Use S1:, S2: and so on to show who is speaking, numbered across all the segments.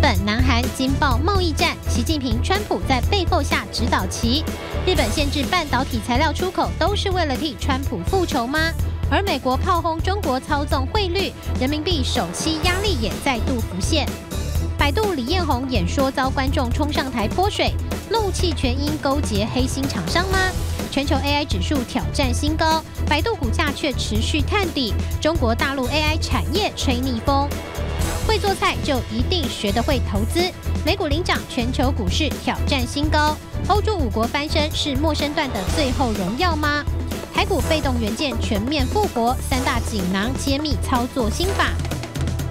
S1: 本、南韩惊爆贸易战，习近平、川普在背后下指导棋。日本限制半导体材料出口，都是为了替川普复仇吗？而美国炮轰中国操纵汇率，人民币首期压力也再度浮现。百度李彦宏演说遭观众冲上台泼水，怒气全因勾结黑心厂商吗？全球 AI 指数挑战新高，百度股价却持续探底。中国大陆 AI 产业吹逆风，会做菜就一定学得会投资。美股领涨，全球股市挑战新高。欧洲五国翻身是陌生段的最后荣耀吗？台股被动元件全面复活，三大锦囊揭秘操作心法。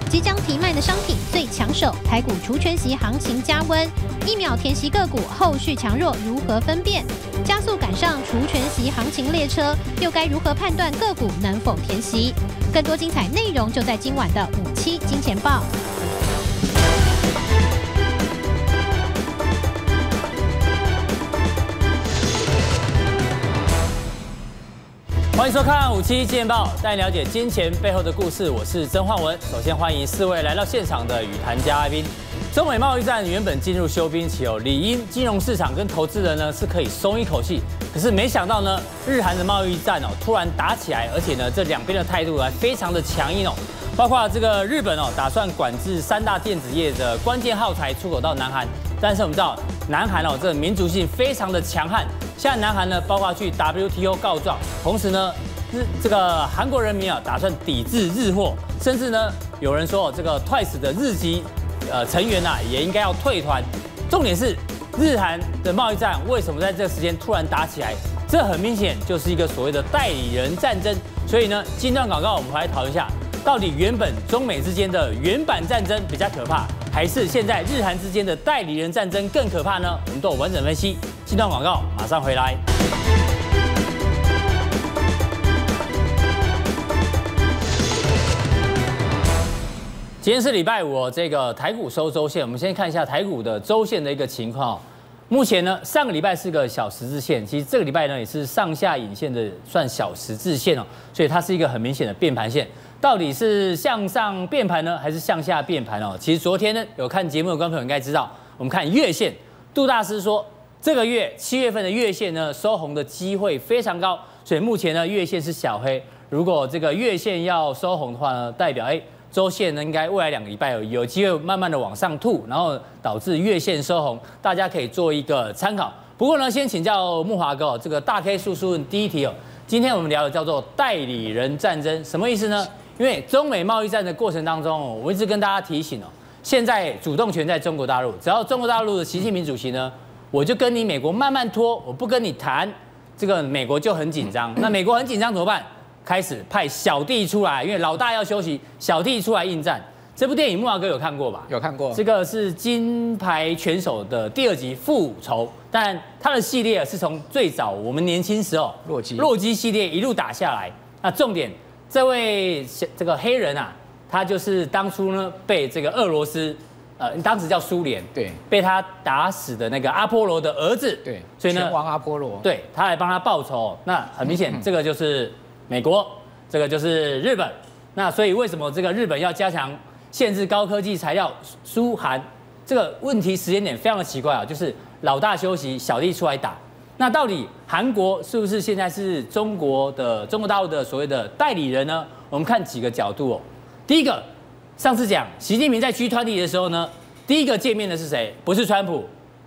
S1: 即将提卖的商品最抢手，台股除权息行情加温，一秒填息个股后续强弱如何分辨？加速赶上除权息行情列车，又该如何判断个股能否填息？更多精彩内容就在今晚的五七金钱报。
S2: 欢迎收看五七金钱报，带你了解金钱背后的故事。我是曾焕文。首先欢迎四位来到现场的与谈嘉宾。中美贸易战原本进入休兵期哦，理应金融市场跟投资人呢是可以松一口气。可是没想到呢，日韩的贸易战哦突然打起来，而且呢这两边的态度还非常的强硬哦。包括这个日本哦打算管制三大电子业的关键耗材出口到南韩，但是我们知道南韩哦这个民族性非常的强悍。现在南韩呢，包括去 WTO 告状，同时呢，日这个韩国人民啊，打算抵制日货，甚至呢，有人说这个 TWICE 的日籍呃成员呐，也应该要退团。重点是，日韩的贸易战为什么在这个时间突然打起来？这很明显就是一个所谓的代理人战争。所以呢，今段广告我们来讨论一下，到底原本中美之间的原版战争比较可怕，还是现在日韩之间的代理人战争更可怕呢？我们都有完整分析。这段广告马上回来。今天是礼拜五，这个台股收周线，我们先看一下台股的周线的一个情况。目前呢，上个礼拜是个小十字线，其实这个礼拜呢也是上下影线的算小十字线哦，所以它是一个很明显的变盘线。到底是向上变盘呢，还是向下变盘哦？其实昨天呢有看节目的观众朋友应该知道，我们看月线，杜大师说。这个月七月份的月线呢，收红的机会非常高，所以目前呢月线是小黑。如果这个月线要收红的话呢，代表哎周线呢应该未来两个礼拜有有机会慢慢的往上吐，然后导致月线收红，大家可以做一个参考。不过呢，先请教木华哥，这个大 K 叔叔第一题哦，今天我们聊的叫做代理人战争，什么意思呢？因为中美贸易战的过程当中，我一直跟大家提醒哦，现在主动权在中国大陆，只要中国大陆的习近平主席呢。我就跟你美国慢慢拖，我不跟你谈，这个美国就很紧张。那美国很紧张怎么办？开始派小弟出来，因为老大要休息，小弟出来应战。这部电影木华哥有看过吧？
S3: 有看过。
S2: 这个是金牌拳手的第二集复仇，但他的系列是从最早我们年轻时候洛基洛基系列一路打下来。那重点，这位这个黑人啊，他就是当初呢被这个俄罗斯。呃，当时叫苏联，对，被他打死的那个阿波罗的儿子，对，所以呢，拳王阿波罗，对，他来帮他报仇。那很明显，这个就是美国，这个就是日本。那所以为什么这个日本要加强限制高科技材料输韩？这个问题时间点非常的奇怪啊，就是老大休息，小弟出来打。那到底韩国是不是现在是中国的中国大陆的所谓的代理人呢？我们看几个角度哦。第一个。上次讲习近平在 G20 的时候呢，第一个见面的是谁？不是川普，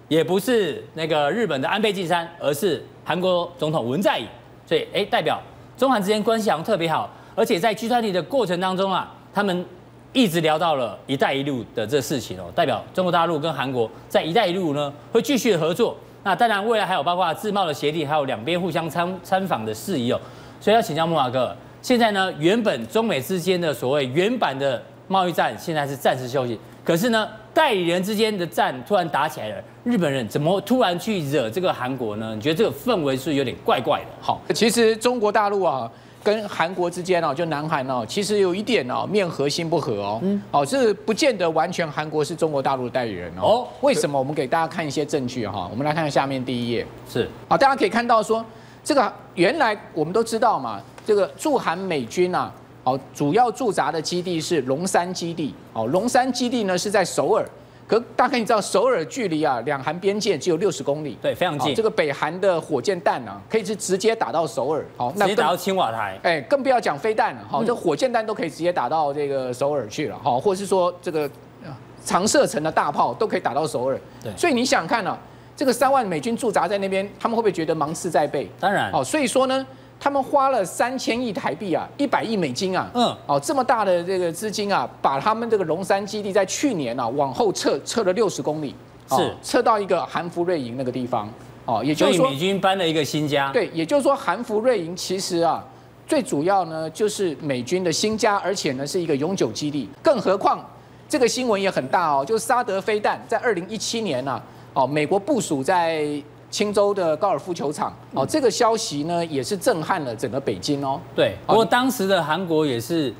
S2: 也不是那个日本的安倍晋三，而是韩国总统文在寅。所以，哎，代表中韩之间关系好像特别好，而且在 G20 的过程当中啊，他们一直聊到了“一带一路”的这事情哦，代表中国大陆跟韩国在“一带一路”呢会继续的合作。那当然，未来还有包括自贸的协定，还有两边互相参参访的事宜哦。所以要请教木华哥，现在呢，原本中美之间的所谓原版的。贸易战现在是暂时休息，可是呢，代理人之间的战突然打起来了。日本人怎么突然去惹这个韩国呢？你觉得这个氛围是有点怪怪的？
S3: 好，其实中国大陆啊，跟韩国之间哦，就南韩哦，其实有一点哦，面和心不和哦。嗯，哦，这不见得完全韩国是中国大陆的代理人哦。哦，为什么？我们给大家看一些证据哈。我们来看看下面第一页。是，好，大家可以看到说，这个原来我们都知道嘛，这个驻韩美军啊。主要驻扎的基地是龙山基地。哦，龙山基地呢是在首尔，可大概你知道首尔距离啊两韩边界只有六十公里，
S2: 对，非常近。
S3: 这个北韩的火箭弹呢，可以是直接打到首尔，好，
S2: 直接打到青瓦台。
S3: 哎，更不要讲飞弹了，好，这火箭弹都可以直接打到这个首尔去了，好，或者是说这个长射程的大炮都可以打到首尔。对，所以你想看呢，这个三万美军驻扎在那边，他们会不会觉得芒刺在背？
S2: 当然，
S3: 哦，所以说呢。他们花了三千亿台币啊，一百亿美金啊，嗯，哦，这么大的这个资金啊，把他们这个龙山基地在去年啊往后撤撤了六十公里，
S2: 是。
S3: 撤到一个韩福瑞营那个地方，哦，也就是说
S2: 美军搬了一个新家，
S3: 对，也就是说韩福瑞营其实啊，最主要呢就是美军的新家，而且呢是一个永久基地，更何况这个新闻也很大哦，就是萨德飞弹在二零一七年呢，哦，美国部署在。青州的高尔夫球场哦，这个消息呢也是震撼了整个北京哦。
S2: 对，不过当时的韩国也是，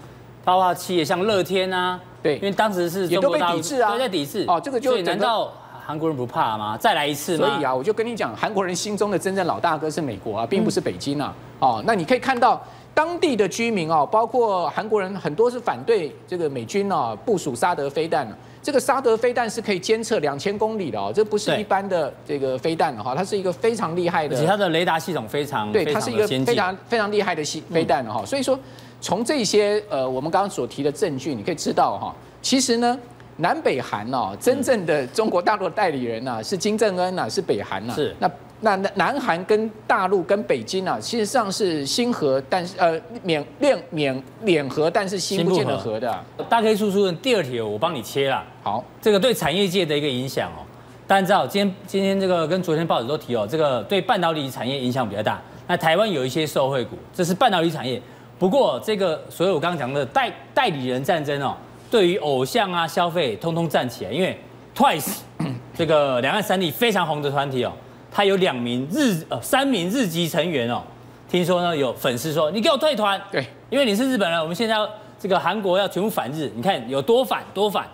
S2: 包括企业像乐天啊，
S3: 对，
S2: 因为当时是
S3: 中国大陆也都被抵制啊，
S2: 都在抵制
S3: 哦。这个就
S2: 难道韩国人不怕吗？再来一次吗？
S3: 所以啊，我就跟你讲，韩国人心中的真正老大哥是美国啊，并不是北京啊。哦，那你可以看到当地的居民哦，包括韩国人很多是反对这个美军啊部署萨德飞弹。这个萨德飞弹是可以监测两千公里的哦，这不是一般的这个飞弹哈，它是一个非常厉害的，
S2: 而且它的雷达系统非常
S3: 对，它是一个非常非常厉害的系飞弹哈。所以说，从这些呃我们刚刚所提的证据，你可以知道哈，其实呢，南北韩哦，真正的中国大陆的代理人呐是金正恩呐，是北韩呐，
S2: 是
S3: 那。那南韩跟大陆跟北京啊，其实上是心和，但是呃，脸脸脸脸和，但是心不见得和的。
S2: 大 K 叔叔的第二题我帮你切了。
S3: 好，
S2: 这个对产业界的一个影响哦，大家知道今天今天这个跟昨天报纸都提哦，这个对半导体产业影响比较大。那台湾有一些受惠股，这是半导体产业。不过这个所有我刚刚讲的代代理人战争哦，对于偶像啊消费通通站起来，因为 Twice 这个两岸三地非常红的团体哦。他有两名日呃三名日籍成员哦，听说呢有粉丝说，你给我退团，
S3: 对，
S2: 因为你是日本人，我们现在要这个韩国要全部反日，你看有多反多反，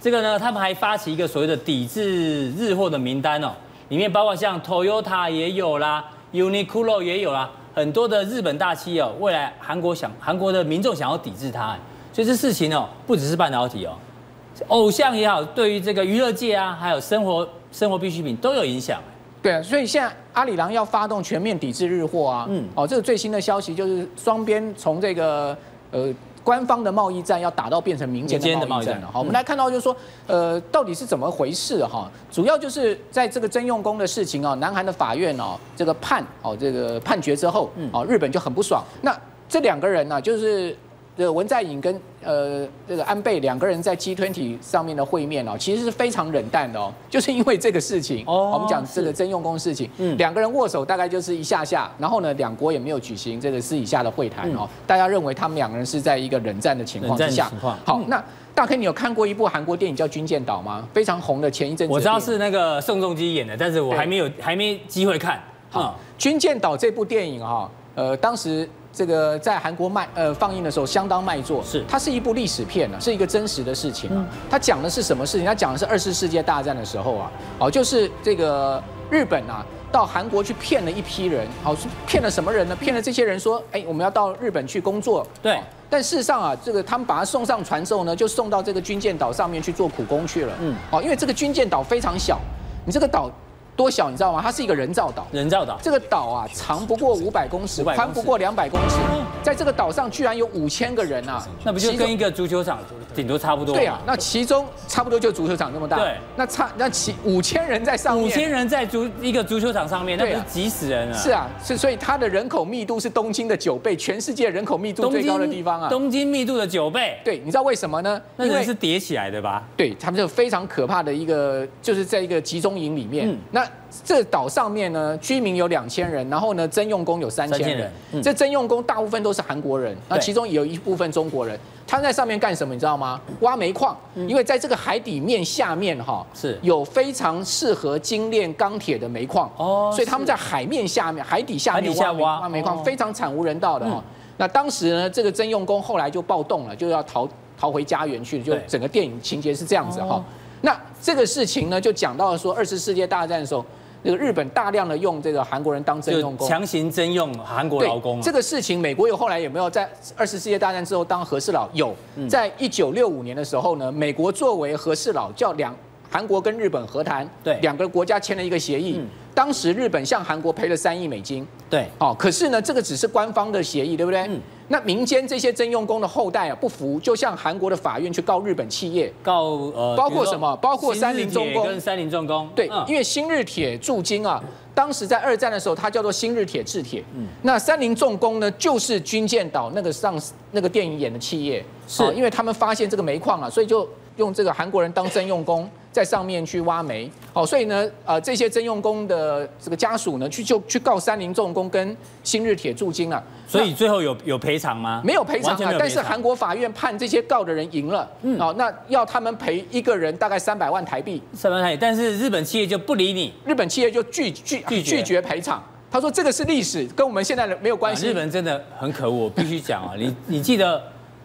S2: 这个呢他们还发起一个所谓的抵制日货的名单哦，里面包括像 Toyota 也有啦，Uniqlo 也有啦，很多的日本大企业哦，未来韩国想韩国的民众想要抵制它，所以这事情哦不只是半导体哦，偶像也好，对于这个娱乐界啊，还有生活生活必需品都有影响。
S3: 对啊，所以现在阿里郎要发动全面抵制日货啊，嗯，哦，这个最新的消息就是双边从这个呃官方的贸易战要打到变成民间的贸易战了。好，我们来看到就是说，呃，到底是怎么回事哈？主要就是在这个征用工的事情啊，南韩的法院哦，这个判哦这个判决之后，哦，日本就很不爽。那这两个人呢，就是。这个文在寅跟呃这个安倍两个人在 G20 上面的会面哦，其实是非常冷淡的哦，就是因为这个事情，哦，我们讲这个征用工事情，嗯，两个人握手大概就是一下下，然后呢，两国也没有举行这个私底下的会谈哦，大家认为他们两个人是在一个冷战的情况之下。好，那大 K 你有看过一部韩国电影叫《军舰岛》吗？非常红的，前一阵子
S2: 我知道是那个宋仲基演的，但是我还没有还没机会看。
S3: 好，《军舰岛》这部电影哈，呃，当时。这个在韩国卖呃放映的时候相当卖座，是它是一部历史片呢，是一个真实的事情啊。它讲的是什么事情？它讲的是二次世界大战的时候啊，哦，就是这个日本啊到韩国去骗了一批人，好，骗了什么人呢？骗了这些人说，哎，我们要到日本去工作，
S2: 对。
S3: 但事实上啊，这个他们把他送上船之后呢，就送到这个军舰岛上面去做苦工去了，嗯，哦，因为这个军舰岛非常小，你这个岛。多小你知道吗？它是一个人造岛，
S2: 人造岛。
S3: 这个岛啊，长不过五百公尺，宽不过两百公尺。在这个岛上居然有五千个人啊！
S2: 那不就跟一个足球场顶多差不多？
S3: 对啊，那其中差不多就足球场这么大。对，那差那其五千人在上面，
S2: 五千人在足一个足球场上面，那不是挤死人啊！
S3: 是啊，是所以它的人口密度是东京的九倍，全世界人口密度最高的地方啊！
S2: 东京密度的九倍。
S3: 对，你知道为什么呢？
S2: 因为是叠起来的吧？对，
S3: 他们就非常可怕的一个，就是在一个集中营里面。那这岛上面呢，居民有两千人，然后呢，征用工有三千人。这征用工大部分都是韩国人，那其中有一部分中国人。他在上面干什么？你知道吗？挖煤矿。因为在这个海底面下面哈，是有非常适合精炼钢铁的煤矿。哦，所以他们在海面下面、海底下面挖挖煤矿，非常惨无人道的哈。那当时呢，这个征用工后来就暴动了，就要逃逃回家园去了。就整个电影情节是这样子哈。那这个事情呢，就讲到了说二次世界大战的时候。那个日本大量的用这个韩国人当征用工，
S2: 强行征用韩国劳工。
S3: 这个事情，美国有后来有没有在二次世界大战之后当和事佬？有，在一九六五年的时候呢，美国作为和事佬叫两韩国跟日本和谈，
S2: 对，
S3: 两个国家签了一个协议。嗯当时日本向韩国赔了三亿美金，
S2: 对，
S3: 哦，可是呢，这个只是官方的协议，对不对？嗯。那民间这些征用工的后代啊，不服，就向韩国的法院去告日本企业，
S2: 告呃，
S3: 包括什么？包括三菱重工
S2: 跟三菱重工。
S3: 对，因为新日铁驻京啊，当时在二战的时候，它叫做新日铁制铁。嗯。那三菱重工呢，就是军舰岛那个上那个电影演的企业，是因为他们发现这个煤矿啊，所以就用这个韩国人当征用工。在上面去挖煤，好，所以呢，呃，这些征用工的这个家属呢，去就去告三菱重工跟新日铁驻京了。
S2: 所以最后有有赔偿吗？
S3: 没有赔偿啊，但是韩国法院判这些告的人赢了，嗯，好，那要他们赔一个人大概三百万台币，
S2: 三百万台币，但是日本企业就不理你，
S3: 日本企业就拒拒拒绝赔偿，他说这个是历史，跟我们现在的没有关系。
S2: 日本真的很可恶，我必须讲啊，你你记得。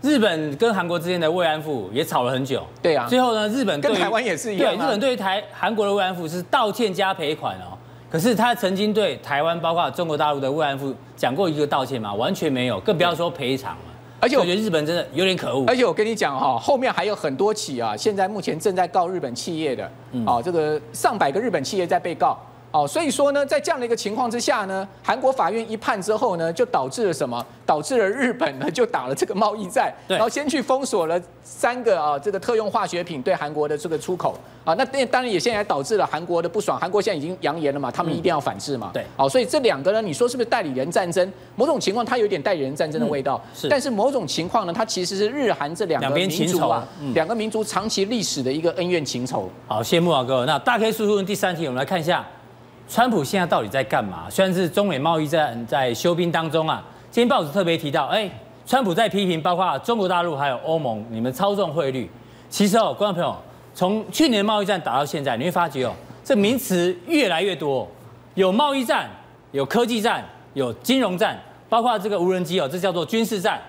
S2: 日本跟韩国之间的慰安妇也吵了很久，
S3: 对啊，
S2: 最后呢，日本
S3: 跟台湾也是一样，
S2: 对，日本对于台韩国的慰安妇是道歉加赔款哦，可是他曾经对台湾包括中国大陆的慰安妇讲过一个道歉吗？完全没有，更不要说赔偿了。而且我觉得日本真的有点可恶。
S3: 而且我跟你讲哈，后面还有很多起啊，现在目前正在告日本企业的，哦，这个上百个日本企业在被告。哦，所以说呢，在这样的一个情况之下呢，韩国法院一判之后呢，就导致了什么？导致了日本呢就打了这个贸易战，然后先去封锁了三个啊这个特用化学品对韩国的这个出口啊，那当然也现在导致了韩国的不爽，韩国现在已经扬言了嘛，他们一定要反制嘛。对，好，所以这两个呢，你说是不是代理人战争？某种情况它有点代理人战争的味道，是。但是某种情况呢，它其实是日韩这两个民族啊，两个民族长期历史的一个恩怨情仇。
S2: 好，谢谢慕驊哥。那大 K 叔叔第三题，我们来看一下。川普现在到底在干嘛？虽然是中美贸易战在休兵当中啊，今天报纸特别提到，哎，川普在批评包括中国大陆还有欧盟，你们操纵汇率。其实哦，观众朋友，从去年贸易战打到现在，你会发觉哦，这名词越来越多，有贸易战，有科技战，有金融战，包括这个无人机哦，这叫做军事战。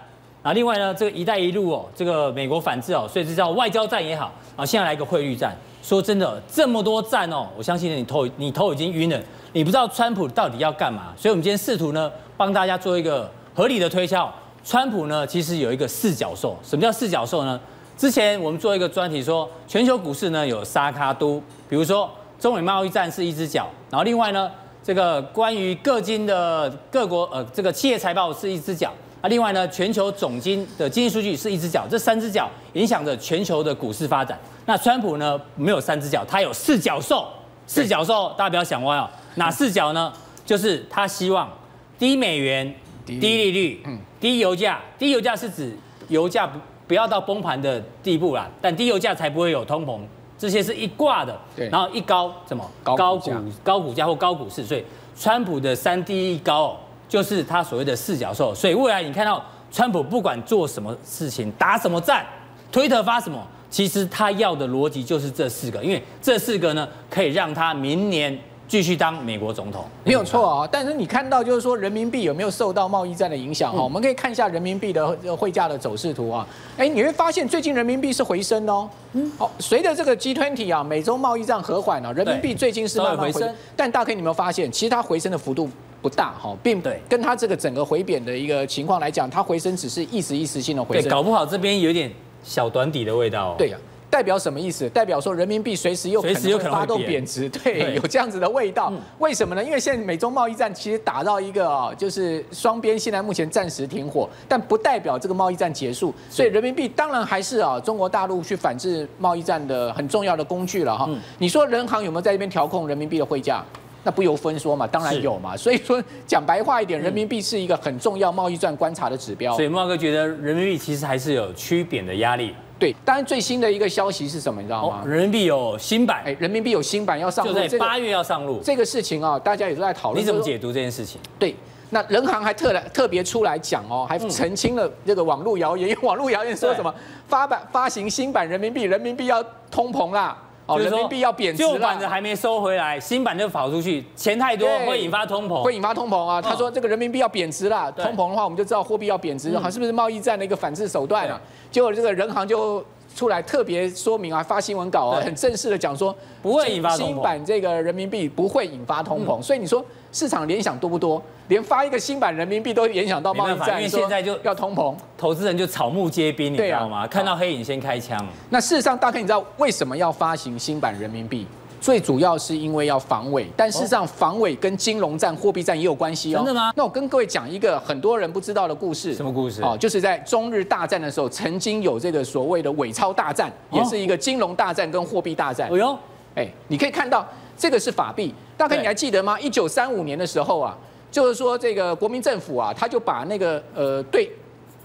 S2: 啊，另外呢，这个“一带一路”哦，这个美国反制哦，所以这叫外交战也好。啊，现在来一个汇率战。说真的，这么多战哦，我相信你头你头已经晕了，你不知道川普到底要干嘛。所以，我们今天试图呢，帮大家做一个合理的推敲。川普呢，其实有一个四角兽。什么叫四角兽呢？之前我们做一个专题说，全球股市呢有沙卡都，比如说中美贸易战是一只脚，然后另外呢，这个关于各经的各国呃这个企业财报是一只脚。那另外呢，全球总经的经济数据是一只脚，这三只脚影响着全球的股市发展。那川普呢，没有三只脚，他有四脚兽。四脚兽，大家不要想歪哦。哪四脚呢？就是他希望低美元、低利率、低油价。低油价是指油价不不要到崩盘的地步啦，但低油价才不会有通膨。这些是一挂的。然后一高什么？高股高股价或高股市。所以川普的三低一高哦。就是他所谓的四角兽，所以未来你看到川普不管做什么事情，打什么战，推特发什么，其实他要的逻辑就是这四个，因为这四个呢可以让他明年继续当美国总统，
S3: 没有错啊。但是你看到就是说人民币有没有受到贸易战的影响哈？我们可以看一下人民币的汇价的走势图啊。哎，你会发现最近人民币是回升哦。嗯。好，随着这个 G20 啊，美洲贸易战和缓啊，人民币最近是慢慢回升。但大家可以有没有发现，其实它回升的幅度？不大哈，并对跟它这个整个回贬的一个情况来讲，它回升只是一时一时性的回升。
S2: 对，搞不好这边有点小短底的味道。
S3: 对呀，代表什么意思？代表说人民币随时又可能会发动贬值。对，有这样子的味道。为什么呢？因为现在美中贸易战其实打到一个啊，就是双边现在目前暂时停火，但不代表这个贸易战结束。所以人民币当然还是啊，中国大陆去反制贸易战的很重要的工具了哈。你说人行有没有在这边调控人民币的汇价？那不由分说嘛，当然有嘛。所以说讲白话一点，人民币是一个很重要贸易战观察的指标。
S2: 所以茂哥觉得人民币其实还是有趋贬的压力。
S3: 对，当然最新的一个消息是什么？你知道吗？
S2: 人民币有新版，
S3: 哎，人民币有新版要上路，
S2: 就在八月要上路。
S3: 这个事情啊，大家也都在讨论。
S2: 你怎么解读这件事情？
S3: 对，那人行还特来特别出来讲哦，还澄清了这个网络谣言，因为网络谣言说什么发版发行新版人民币，人民币要通膨啦。哦，人民币要贬值了，
S2: 旧版的还没收回来，新版就跑出去，钱太多会引发通膨，
S3: 会引发通膨啊！他说这个人民币要贬值了，通膨的话我们就知道货币要贬值，好，是不是贸易战的一个反制手段啊？结果这个人行就出来特别说明啊，发新闻稿啊，很正式的讲说
S2: 不会引发
S3: 新版这个人民币不会引发通膨，所以你说市场联想多不多？连发一个新版人民币都联想到贸易战，
S2: 因为现在就
S3: 要通膨，
S2: 投资人就草木皆兵，你知道吗？看到黑影先开枪。
S3: 那事实上，大概你知道为什么要发行新版人民币？最主要是因为要防伪，但事实上防伪跟金融战、货币战也有关系哦。
S2: 真的吗？
S3: 那我跟各位讲一个很多人不知道的故事。
S2: 什么故事？
S3: 哦，就是在中日大战的时候，曾经有这个所谓的伪钞大战，也是一个金融大战跟货币大战。哎呦，哎，你可以看到这个是法币，大概你还记得吗？一九三五年的时候啊，就是说这个国民政府啊，他就把那个呃对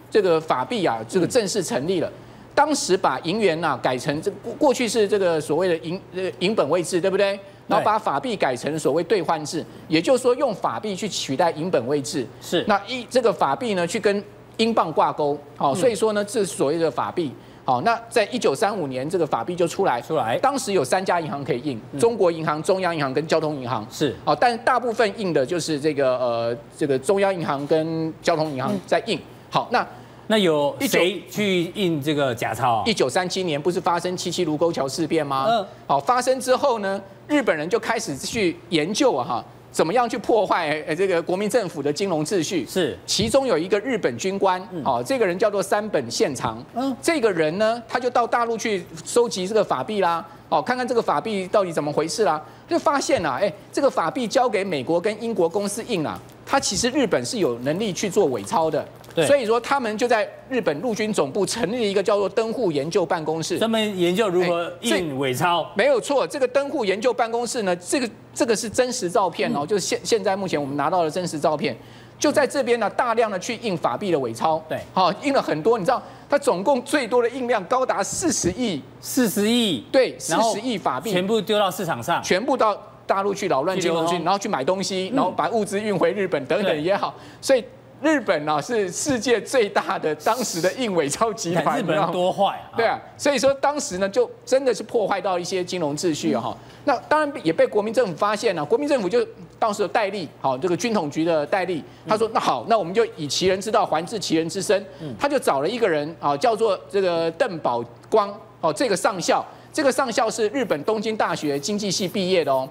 S3: 这个法币啊，这个正式成立了。嗯当时把银元呐改成这过过去是这个所谓的银呃银本位制，对不对？然后把法币改成所谓兑换制，也就是说用法币去取代银本位制。
S2: 是。
S3: 那一这个法币呢，去跟英镑挂钩，好，所以说呢，这所谓的法币。好，那在一九三五年，这个法币就出来。
S2: 出来。
S3: 当时有三家银行可以印：中国银行、中央银行跟交通银行。
S2: 是。
S3: 好，但大部分印的就是这个呃这个中央银行跟交通银行在印。好，那。
S2: 那有谁去印这个假钞？
S3: 一九三七年不是发生七七卢沟桥事变吗？嗯，好，发生之后呢，日本人就开始去研究啊，哈，怎么样去破坏呃这个国民政府的金融秩序？
S2: 是，
S3: 其中有一个日本军官，哦，这个人叫做山本宪长。嗯，这个人呢，他就到大陆去收集这个法币啦，哦，看看这个法币到底怎么回事啦，就发现啊，哎，这个法币交给美国跟英国公司印啊，他其实日本是有能力去做伪钞的。对。所以说，他们就在日本陆军总部成立了一个叫做登户研究办公室，
S2: 专门研究如何印伪钞。
S3: 没有错，这个登户研究办公室呢，这个这个是真实照片哦，嗯、就是现现在目前我们拿到的真实照片，就在这边呢，大量的去印法币的伪钞。
S2: 对，
S3: 好，印了很多，你知道，它总共最多的印量高达四十亿，
S2: 四十亿，
S3: 对，四十亿法币，
S2: 全部丢到市场上，
S3: 全部到大陆去扰乱金融去，然后去买东西，然后把物资运回日本等等也好，所以。日本呢、啊、是世界最大的当时的印伪超集团，
S2: 日本人多坏啊！
S3: 对啊，所以说当时呢就真的是破坏到一些金融秩序哈、嗯。那当然也被国民政府发现了，国民政府就当时有戴笠，好这个军统局的戴笠，他说那好，那我们就以其人之道还治其人之身，他就找了一个人啊，叫做这个邓宝光哦，这个上校，这个上校是日本东京大学经济系毕业的哦，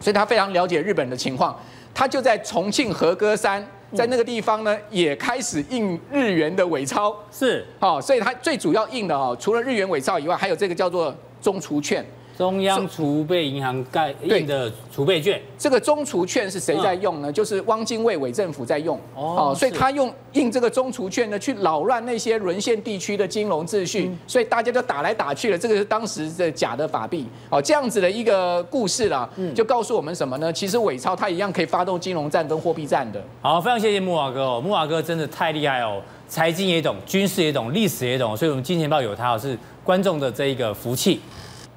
S3: 所以他非常了解日本的情况，他就在重庆和歌山。在那个地方呢，也开始印日元的伪钞，
S2: 是，
S3: 好，所以它最主要印的哦，除了日元伪钞以外，还有这个叫做中储券。
S2: 中央储备银行盖印的储备券，
S3: 这个中储券是谁在用呢？就是汪精卫伪政府在用哦，所以他用印这个中储券呢，去扰乱那些沦陷地区的金融秩序，所以大家就打来打去了。这个是当时的假的法币哦，这样子的一个故事啦，就告诉我们什么呢？其实伪钞它一样可以发动金融战跟货币战的。
S2: 好，非常谢谢木瓦哥哦，木瓦哥真的太厉害哦，财经也懂，军事也懂，历史也懂，所以我们金钱豹有他是观众的这一个福气。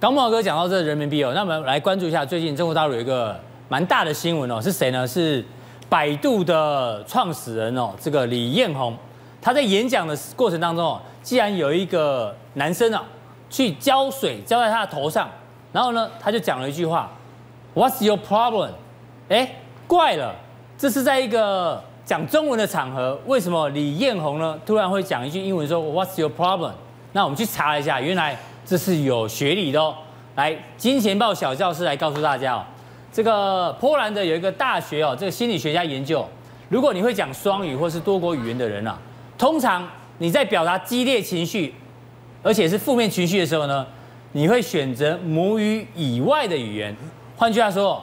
S2: 刚木华哥讲到这人民币哦，那我们来关注一下最近中国大陆有一个蛮大的新闻哦，是谁呢？是百度的创始人哦，这个李彦宏，他在演讲的过程当中哦，既然有一个男生啊去浇水浇在他的头上，然后呢，他就讲了一句话，What's your problem？哎，怪了，这是在一个讲中文的场合，为什么李彦宏呢突然会讲一句英文说 What's your problem？那我们去查了一下，原来。这是有学理的哦，来金钱豹小教师来告诉大家哦，这个波兰的有一个大学哦，这个心理学家研究，如果你会讲双语或是多国语言的人啊，通常你在表达激烈情绪，而且是负面情绪的时候呢，你会选择母语以外的语言。换句话说，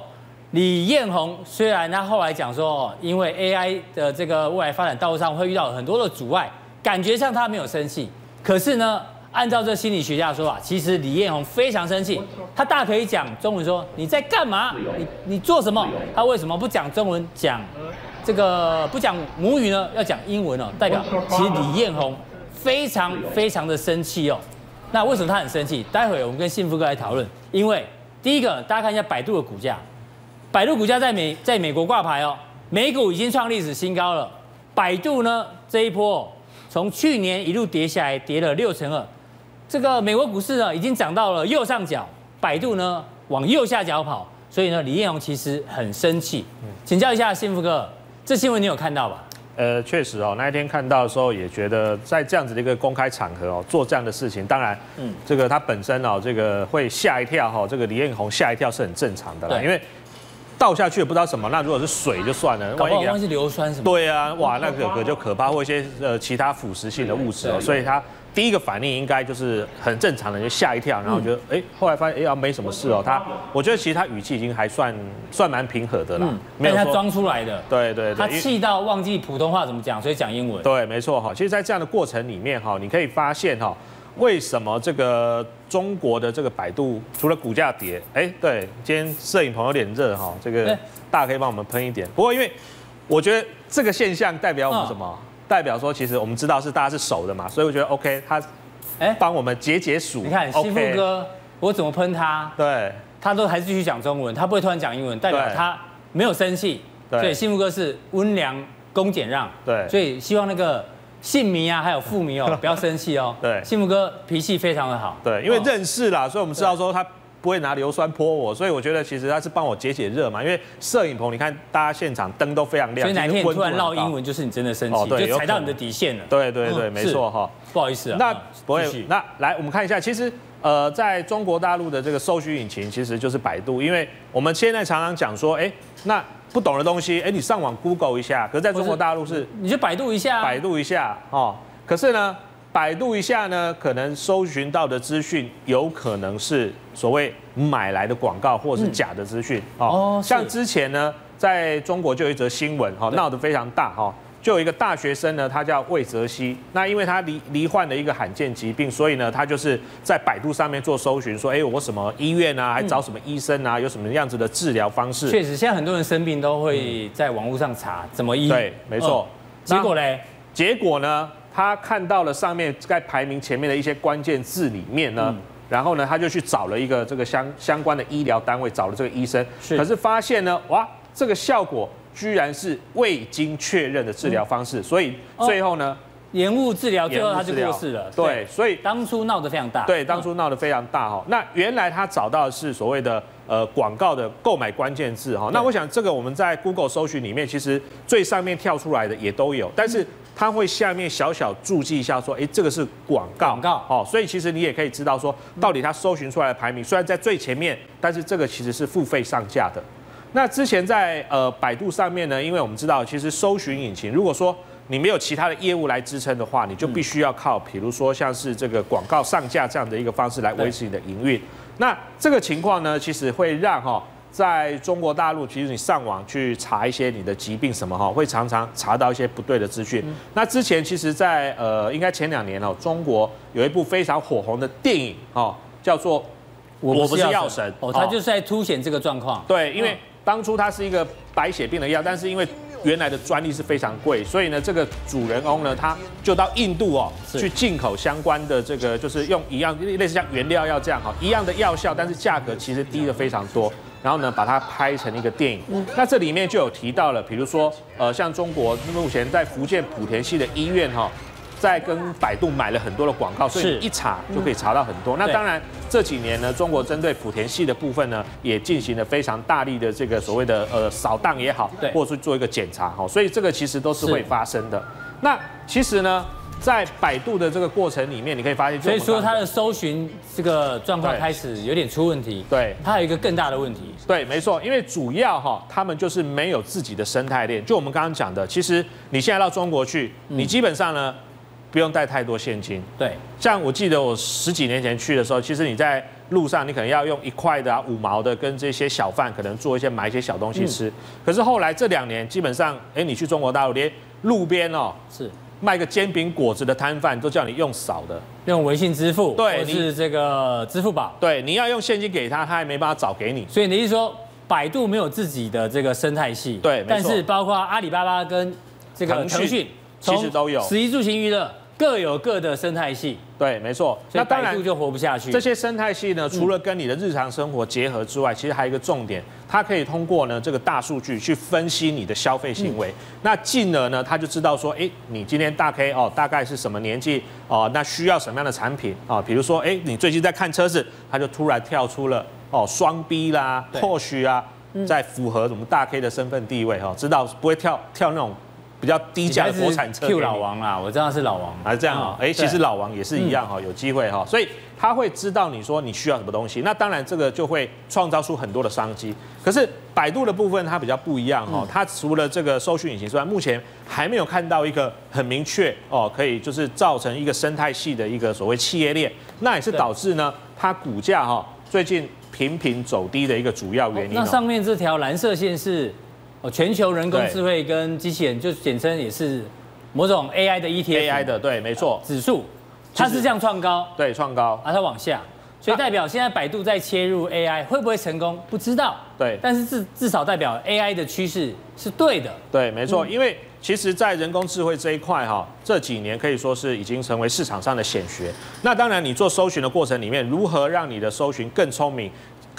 S2: 李彦宏虽然他后来讲说，因为 AI 的这个未来发展道路上会遇到很多的阻碍，感觉上他没有生气，可是呢。按照这心理学家的说法，其实李彦宏非常生气，他大可以讲中文说，你在干嘛？你你做什么？他为什么不讲中文，讲这个不讲母语呢？要讲英文哦，代表其实李彦宏非常非常的生气哦。那为什么他很生气？待会我们跟幸福哥来讨论。因为第一个，大家看一下百度的股价，百度股价在美在美国挂牌哦，美股已经创历史新高了。百度呢这一波从去年一路跌下来，跌了六成二。这个美国股市呢，已经涨到了右上角，百度呢往右下角跑，所以呢，李彦宏其实很生气。请教一下幸福哥，这新闻你有看到吧？
S4: 呃，确实哦，那一天看到的时候也觉得，在这样子的一个公开场合哦，做这样的事情，当然，嗯，这个他本身哦，这个会吓一跳哈，这个李彦宏吓一跳是很正常的啦，因为倒下去也不知道什么，那如果是水就算了，
S2: 万一万一是硫酸什么？
S4: 对啊，哇，那个可就可怕，或一些呃其他腐蚀性的物质哦，所以他。第一个反应应该就是很正常的，就吓一跳，然后觉得哎、欸，后来发现哎呀没什么事哦。他我觉得其实他语气已经还算算蛮平和的了，
S2: 没有他装出来的。
S4: 对对对，
S2: 他气到忘记普通话怎么讲，所以讲英文。
S4: 对，没错哈。其实，在这样的过程里面哈，你可以发现哈，为什么这个中国的这个百度除了股价跌，哎，对，今天摄影棚有点热哈，这个大家可以帮我们喷一点。不过因为我觉得这个现象代表我们什么？代表说，其实我们知道是大家是熟的嘛，所以我觉得 OK，他哎帮我们解解暑。
S2: 你看西富哥，我怎么喷他？
S4: 对，
S2: 他都还是继续讲中文，他不会突然讲英文，代表他没有生气。对，所以西富哥是温良恭俭让。对，所以希望那个姓迷啊，还有富迷哦，不要生气哦。对，幸福哥脾气非常的好。
S4: 对，因为认识啦，所以我们知道说他。不会拿硫酸泼我，所以我觉得其实他是帮我解解热嘛。因为摄影棚，你看大家现场灯都非常亮，
S2: 所以哪天你突然唠英文，就是你真的生气，就踩到你的底线了。
S4: 对对对，没错哈。
S2: 不好意思啊。
S4: 那不会，那来我们看一下，其实呃，在中国大陆的这个搜寻引擎其实就是百度，因为我们现在常常讲说，哎，那不懂的东西，哎，你上网 Google 一下，可是在中国大陆是，
S2: 你就百度一下，
S4: 百度一下哦。可是呢？百度一下呢，可能搜寻到的资讯有可能是所谓买来的广告，或者是假的资讯哦。像之前呢，在中国就有一则新闻哈，闹得非常大哈，就有一个大学生呢，他叫魏泽西，那因为他罹罹患了一个罕见疾病，所以呢，他就是在百度上面做搜寻，说哎，我什么医院啊，还找什么医生啊，有什么样子的治疗方式。
S2: 确实，现在很多人生病都会在网络上查怎么医。
S4: 对，没错。
S2: 结果嘞？
S4: 结果呢？他看到了上面在排名前面的一些关键字里面呢，然后呢，他就去找了一个这个相相关的医疗单位，找了这个医生，可是发现呢，哇，这个效果居然是未经确认的治疗方式，所以最后呢，
S2: 延误治疗，最后他就过世了。
S4: 对，所以
S2: 当初闹得非常大。
S4: 对，当初闹得非常大哈。那原来他找到的是所谓的呃广告的购买关键字哈。那我想这个我们在 Google 搜寻里面，其实最上面跳出来的也都有，但是。它会下面小小注记一下，说，哎，这个是广告，广告，哦，所以其实你也可以知道说，到底它搜寻出来的排名虽然在最前面，但是这个其实是付费上架的。那之前在呃百度上面呢，因为我们知道，其实搜寻引擎，如果说你没有其他的业务来支撑的话，你就必须要靠，比如说像是这个广告上架这样的一个方式来维持你的营运。那这个情况呢，其实会让哈。在中国大陆，其实你上网去查一些你的疾病什么哈，会常常查到一些不对的资讯。那之前其实，在呃，应该前两年哦，中国有一部非常火红的电影哦，叫做《我不是药神》
S2: 哦，它就是在凸显这个状况。
S4: 对，因为当初它是一个白血病的药，但是因为原来的专利是非常贵，所以呢，这个主人翁呢，他就到印度哦去进口相关的这个，就是用一样类似像原料药这样哈，一样的药效，但是价格其实低的非常多。然后呢，把它拍成一个电影。那这里面就有提到了，比如说，呃，像中国目前在福建莆田系的医院哈，在跟百度买了很多的广告，所以一查就可以查到很多。那当然这几年呢，中国针对莆田系的部分呢，也进行了非常大力的这个所谓的呃扫荡也好，或者是做一个检查哈。所以这个其实都是会发生的。那其实呢？在百度的这个过程里面，你可以发现，
S2: 所以说它的搜寻这个状况开始有点出问题。
S4: 对，
S2: 它有一个更大的问题。
S4: 对，没错，因为主要哈，他们就是没有自己的生态链。就我们刚刚讲的，其实你现在到中国去，你基本上呢不用带太多现金。
S2: 对，
S4: 像我记得我十几年前去的时候，其实你在路上你可能要用一块的啊、五毛的，跟这些小贩可能做一些买一些小东西吃。可是后来这两年，基本上，哎，你去中国大陆，连路边哦是。卖个煎饼果子的摊贩都叫你用扫的，
S2: 用微信支付，对，是这个支付宝，
S4: 对，你要用现金给他，他还没办法找给你。
S2: 所以你是说，百度没有自己的这个生态系？
S4: 对，
S2: 但是包括阿里巴巴跟这个腾讯，
S4: 其实都有，
S2: 十一住行娱乐各有各的生态系。
S4: 对，没错。
S2: 那当然就活不下去。
S4: 这些生态系呢，除了跟你的日常生活结合之外，其实还有一个重点，它可以通过呢这个大数据去分析你的消费行为。那进而呢，他就知道说，哎，你今天大 K 哦，大概是什么年纪哦，那需要什么样的产品啊？比如说，哎，你最近在看车子，他就突然跳出了哦双 B 啦，或许啊，在符合我们大 K 的身份地位哈，知道不会跳跳那种。比较低价的国产车。
S2: Q 老王啦，我知道是老王，
S4: 还是这样啊，哎，其实老王也是一样哈，有机会哈，所以他会知道你说你需要什么东西，那当然这个就会创造出很多的商机。可是百度的部分它比较不一样哈，它除了这个搜寻引擎之外，目前还没有看到一个很明确哦，可以就是造成一个生态系的一个所谓企业链，那也是导致呢它股价哈最近频频走低的一个主要原因。
S2: 那上面这条蓝色线是？哦，全球人工智慧跟机器人，就简称也是某种 AI 的 ETF，AI
S4: 的对，没错，
S2: 指数，它是这样创高，
S4: 对，创高，
S2: 啊，它往下，所以代表现在百度在切入 AI 会不会成功？不知道，
S4: 对，
S2: 但是至至少代表 AI 的趋势是对的，
S4: 对，没错，因为其实，在人工智慧这一块哈，这几年可以说是已经成为市场上的显学。那当然，你做搜寻的过程里面，如何让你的搜寻更聪明？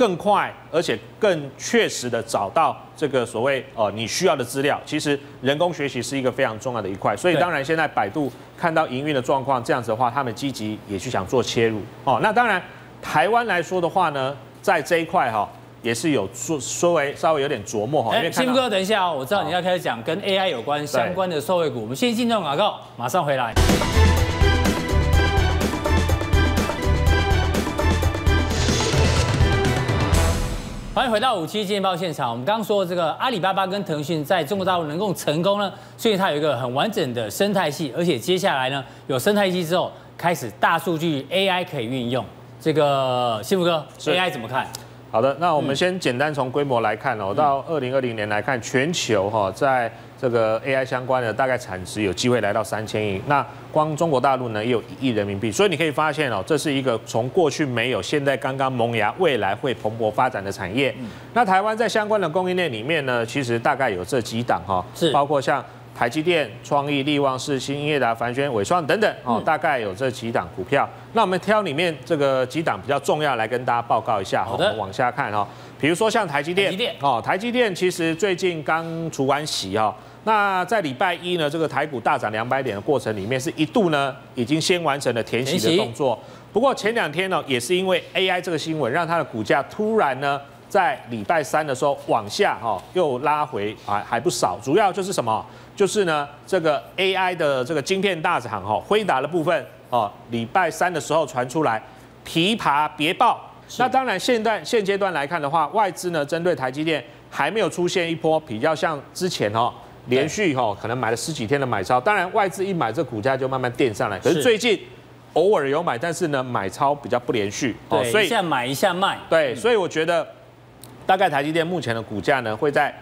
S4: 更快，而且更确实的找到这个所谓呃你需要的资料，其实人工学习是一个非常重要的一块。所以当然现在百度看到营运的状况这样子的话，他们积极也去想做切入哦。那当然台湾来说的话呢，在这一块哈也是有说稍微稍微有点琢磨哈。哎，
S2: 新哥，等一下哦，我知道你要开始讲跟 AI 有关相关的受惠股，我们先进段广告，马上回来。欢迎回到五七金钱爆现场。我们刚刚说这个阿里巴巴跟腾讯在中国大陆能够成功呢，所以它有一个很完整的生态系，而且接下来呢，有生态系之后，开始大数据 AI 可以运用。这个幸福哥，AI 怎么看？
S4: 好的，那我们先简单从规模来看哦，到二零二零年来看，全球哈在。这个 AI 相关的大概产值有机会来到三千亿，那光中国大陆呢也有一亿人民币，所以你可以发现哦，这是一个从过去没有，现在刚刚萌芽，未来会蓬勃发展的产业。那台湾在相关的供应链里面呢，其实大概有这几档哈，是包括像台积电、创意、力旺、世新、英业达、凡轩、伟创等等哦，大概有这几档股票。那我们挑里面这个几档比较重要来跟大家报告一下。好的，我们往下看哈，比如说像台积电，哦，台积电其实最近刚除完息哈。那在礼拜一呢，这个台股大涨两百点的过程里面，是一度呢已经先完成了填息的动作。不过前两天呢，也是因为 AI 这个新闻，让它的股价突然呢在礼拜三的时候往下哈，又拉回啊还不少。主要就是什么？就是呢这个 AI 的这个晶片大厂哈，辉达的部分哦，礼拜三的时候传出来琵琶别抱。那当然现段现阶段来看的话，外资呢针对台积电还没有出现一波比较像之前哈。连续哈可能买了十几天的买超，当然外资一买这股价就慢慢垫上来。可是最近偶尔有买，但是呢买超比较不连续，
S2: 哦，所以一下买一下卖。
S4: 对，所以我觉得大概台积电目前的股价呢会在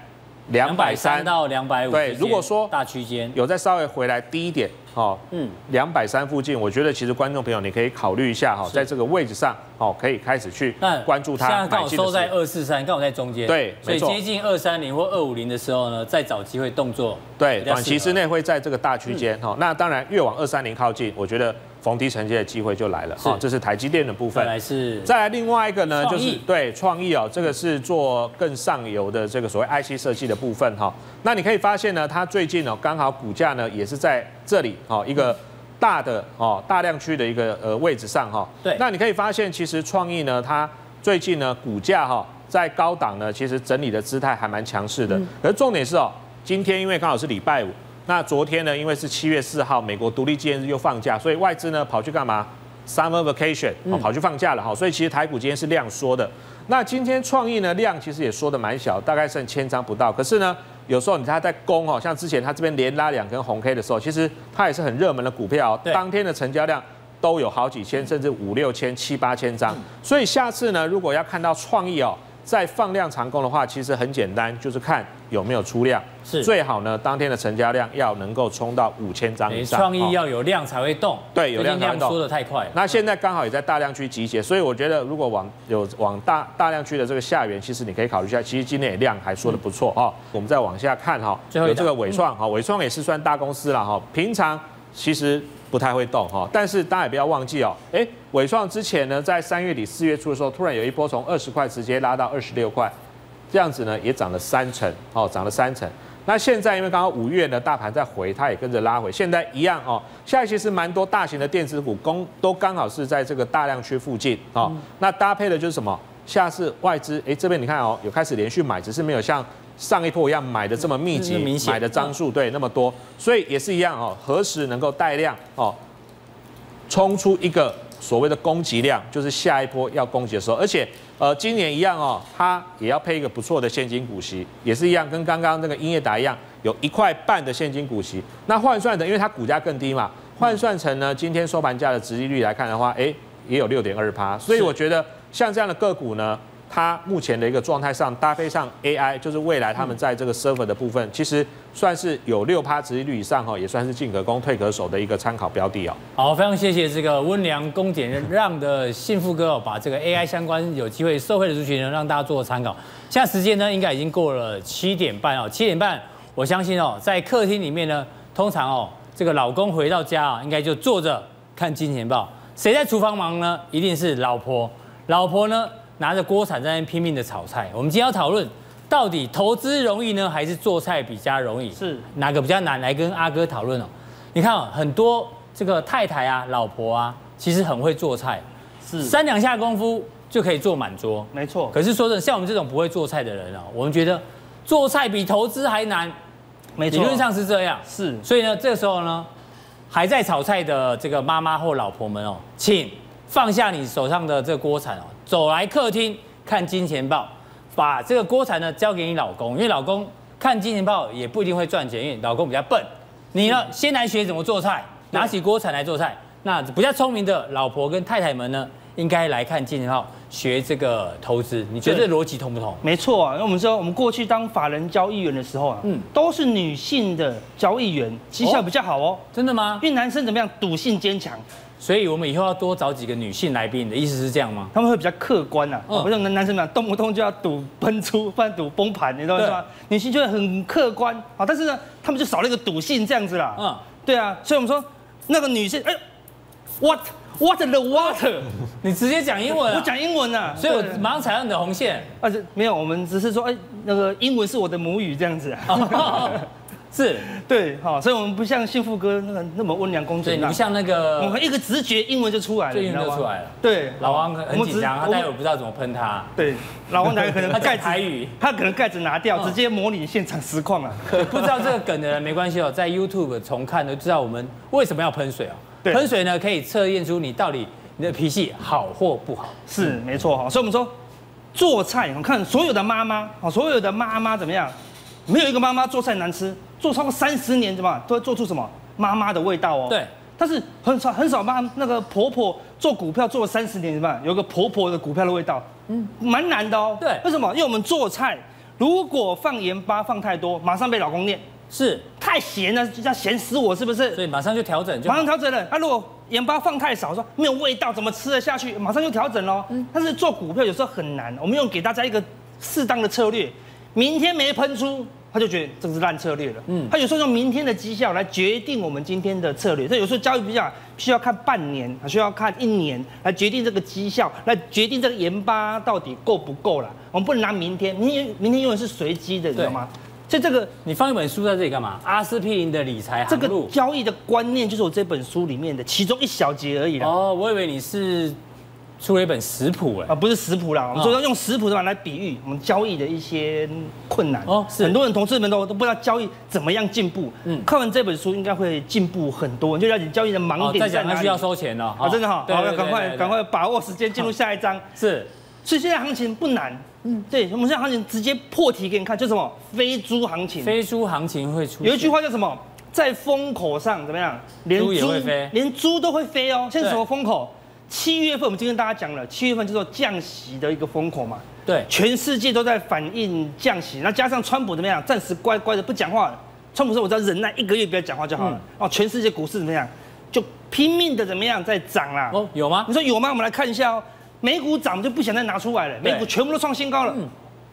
S4: 两百三
S2: 到两百五。
S4: 对，如果说
S2: 大区间
S4: 有再稍微回来低一点。哦，嗯，两百三附近，我觉得其实观众朋友你可以考虑一下哈，在这个位置上，哦，可以开始去关注它。
S2: 现在刚好收在二四三，刚好在中间，
S4: 对，
S2: 所以接近二三零或二五零的时候呢，再找机会动作。
S4: 对，短期之内会在这个大区间哈。那当然越往二三零靠近，我觉得逢低承接的机会就来了。好，这是台积电的部分。
S2: 来是。
S4: 再来另外一个呢，就是对创意哦，这个是做更上游的这个所谓 IC 设计的部分哈。那你可以发现呢，它最近哦刚好股价呢也是在这里哦一个。大的哦，大量区的一个呃位置上哈，对，那你可以发现，其实创意呢，它最近呢股价哈在高档呢，其实整理的姿态还蛮强势的。而重点是哦，今天因为刚好是礼拜五，那昨天呢，因为是七月四号，美国独立纪念日又放假，所以外资呢跑去干嘛？Summer vacation，跑去放假了哈，所以其实台股今天是量缩的。那今天创意呢量其实也缩的蛮小，大概剩千张不到，可是呢。有时候你看它在攻哦，像之前它这边连拉两根红 K 的时候，其实它也是很热门的股票哦，当天的成交量都有好几千，甚至五六千、七八千张。所以下次呢，如果要看到创意哦。再放量长工的话，其实很简单，就是看有没有出量。是最好呢，当天的成交量要能够冲到五千张以上。
S2: 创意要有量才会动。
S4: 对，有量才会动。
S2: 说的太快。
S4: 那现在刚好也在大量区集结，所以我觉得如果往有往大大量区的这个下缘，其实你可以考虑一下。其实今天也量还说的不错哦。我们再往下看哈，有这个伟创哈，纬创也是算大公司了哈。平常其实。不太会动哈，但是大家也不要忘记哦，哎，伟创之前呢，在三月底四月初的时候，突然有一波从二十块直接拉到二十六块，这样子呢也涨了三成哦，涨了三成。那现在因为刚刚五月呢大盘在回，它也跟着拉回，现在一样哦。现在其实蛮多大型的电子股公都刚好是在这个大量区附近哦。那搭配的就是什么？下次外资哎这边你看哦，有开始连续买，只是没有像。上一波一样买的这么密集，买的张数对那么多，所以也是一样哦。何时能够带量哦，冲出一个所谓的攻击量，就是下一波要攻击的时候。而且呃，今年一样哦，它也要配一个不错的现金股息，也是一样，跟刚刚那个英业达一样，有一块半的现金股息。那换算的，因为它股价更低嘛，换算成呢今天收盘价的值利率来看的话，哎，也有六点二趴。所以我觉得像这样的个股呢。它目前的一个状态上，搭配上 AI，就是未来他们在这个 server 的部分，其实算是有六趴殖利率以上哈，也算是进可攻退可守的一个参考标的哦。
S2: 好，非常谢谢这个温良恭俭让的幸福哥哦，把这个 AI 相关有机会受惠的族群呢，让大家做参考。现在时间呢，应该已经过了七点半哦，七点半，我相信哦，在客厅里面呢，通常哦，这个老公回到家啊，应该就坐着看金钱报。谁在厨房忙呢？一定是老婆。老婆呢？拿着锅铲在那边拼命的炒菜。我们今天要讨论，到底投资容易呢，还是做菜比较容易？是哪个比较难？来跟阿哥讨论哦。你看哦，很多这个太太啊、老婆啊，其实很会做菜，是三两下功夫就可以做满桌。没错。可是说真的，像我们这种不会做菜的人哦，我们觉得做菜比投资还难。没错。理论上是这样。是。所以呢，这个时候呢，还在炒菜的这个妈妈或老婆们哦，请放下你手上的这个锅铲哦。走来客厅看金钱豹，把这个锅铲呢交给你老公，因为老公看金钱豹也不一定会赚钱，因为老公比较笨。你呢，先来学怎么做菜，拿起锅铲来做菜。那比较聪明的老婆跟太太们呢，应该来看金钱豹，学这个投资。你觉得这逻辑通不通？
S5: 没错啊，因为我们说我们过去当法人交易员的时候啊，嗯，都是女性的交易员，绩效比较好哦。
S2: 真的吗？
S5: 因为男生怎么样，赌性坚强。
S2: 所以，我们以后要多找几个女性来宾。你的意思是这样吗？
S5: 他们会比较客观啊，不像男男生嘛，动不动就要赌喷出，不然赌崩盘，你知道吗？女性就会很客观啊，但是呢，他们就少了一个赌性这样子啦。嗯，对啊，所以我们说那个女性，哎，what what the water？
S2: 你直接讲英文，
S5: 我讲英文啊，
S2: 所以我马上踩到你的红线。
S5: 啊，这没有，我们只是说，哎，那个英文是我的母语这样子啊。是对，好，所以我们不像幸福哥那个那么温良恭俭，对，
S2: 你像那个，
S5: 我们一个直觉，英文就出来了，
S2: 英文就出来了。
S5: 对，
S2: 老王很紧张，他待会不知道怎么喷他。
S5: 对，老王可能 他盖台语，他可能盖子拿掉，直接模拟现场实况啊。
S2: 不知道这个梗的人没关系哦，在 YouTube 重看都知道我们为什么要喷水哦。喷水呢可以测验出你到底你的脾气好或不好。
S5: 是，没错哈。所以我们说做菜，我们看所有的妈妈啊，所有的妈妈怎么样？没有一个妈妈做菜难吃。做超过三十年，怎么都会做出什么妈妈的味道哦？对，但是很少很少妈那个婆婆做股票做了三十年，怎么有个婆婆的股票的味道？嗯，蛮难的哦。对，为什么？因为我们做菜如果放盐巴放太多，马上被老公念，是太咸了，就叫咸死我，是不是？
S2: 所以马上就调整，就
S5: 马上调整了。那、啊、如果盐巴放太少，说没有味道，怎么吃得下去？马上就调整喽。嗯，但是做股票有时候很难，我们用给大家一个适当的策略，明天没喷出。他就觉得这个是烂策略了。嗯，他有时候用明天的绩效来决定我们今天的策略。所以有时候交易比较需要看半年，需要看一年来决定这个绩效，来决定这个盐巴到底够不够了。我们不能拿明天，明天明天永远是随机的，你知道吗？所以这个
S2: 你放一本书在这里干嘛？阿司匹林的理财，
S5: 这个交易的观念就是我这本书里面的其中一小节而已了。
S2: 哦，我以为你是。出了一本食谱哎，
S5: 啊不是食谱啦，我们说要用食谱的话来比喻我们交易的一些困难。哦，是。很多人同事们都都不知道交易怎么样进步，嗯，看完这本书应该会进步很多，你就了解交易的盲点在哪里。
S2: 再讲，需要收钱了
S5: 啊，真的好，要，赶快赶快把握时间进入下一章。是，所以现在行情不难，嗯，对，我们现在行情直接破题给你看，就什么？飞猪行情，
S2: 飞猪行情会出，
S5: 有一句话叫什么，在风口上怎么样，连猪连猪都会飞哦，现在什么风口？七月份，我们今天跟大家讲了，七月份就做降息的一个风口嘛。对，全世界都在反映降息，那加上川普怎么样，暂时乖乖的不讲话了。川普说：“我只要忍耐一个月，不要讲话就好了。”哦，全世界股市怎么样，就拼命的怎么样在涨啦。哦，
S2: 有吗？
S5: 你说有吗？我们来看一下哦。美股涨就不想再拿出来了，美股全部都创新高了。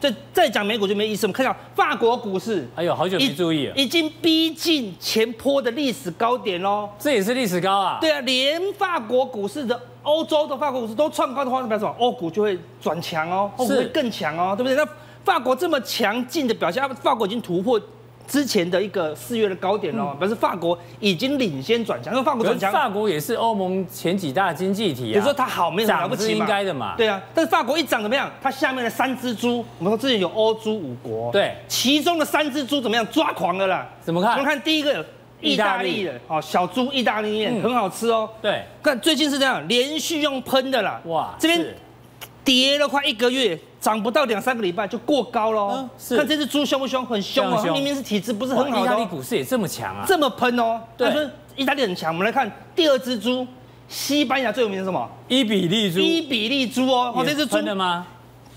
S5: 再再讲美股就没意思。我们看到法国股市，
S2: 哎呦，好久没注意了，
S5: 已经逼近前坡的历史高点喽。
S2: 这也是历史高啊？
S5: 对啊，连法国股市的。欧洲的法国股市都创高的话，那表什么？欧股就会转强哦，欧股会更强哦，对不对？那法国这么强劲的表现，法国已经突破之前的一个四月的高点哦，表示法国已经领先转强，因为法国转强，
S2: 法国也是欧盟前几大经济体啊。
S5: 你说它好，没什么了不起嘛，
S2: 应该的嘛。
S5: 对啊，但是法国一涨怎么样？它下面的三只猪，我们说之前有欧猪五国，
S2: 对，
S5: 其中的三只猪怎么样？抓狂了啦！
S2: 怎么看？
S5: 我们看第一个意大利的哦，小猪意大利面很好吃哦。
S2: 对，
S5: 看最近是这样，连续用喷的啦。哇，这边跌了快一个月。涨不到两三个礼拜就过高喽、嗯。是，看这只猪凶不凶？很凶啊！明明是体质不是很好的。意
S2: 大利股市也这么强啊？
S5: 这么喷哦。对。说意大利很强，我们来看第二只猪，西班牙最有名的是什么？
S2: 伊比利猪。
S5: 伊比利猪哦。哦，这只猪
S2: 的。吗？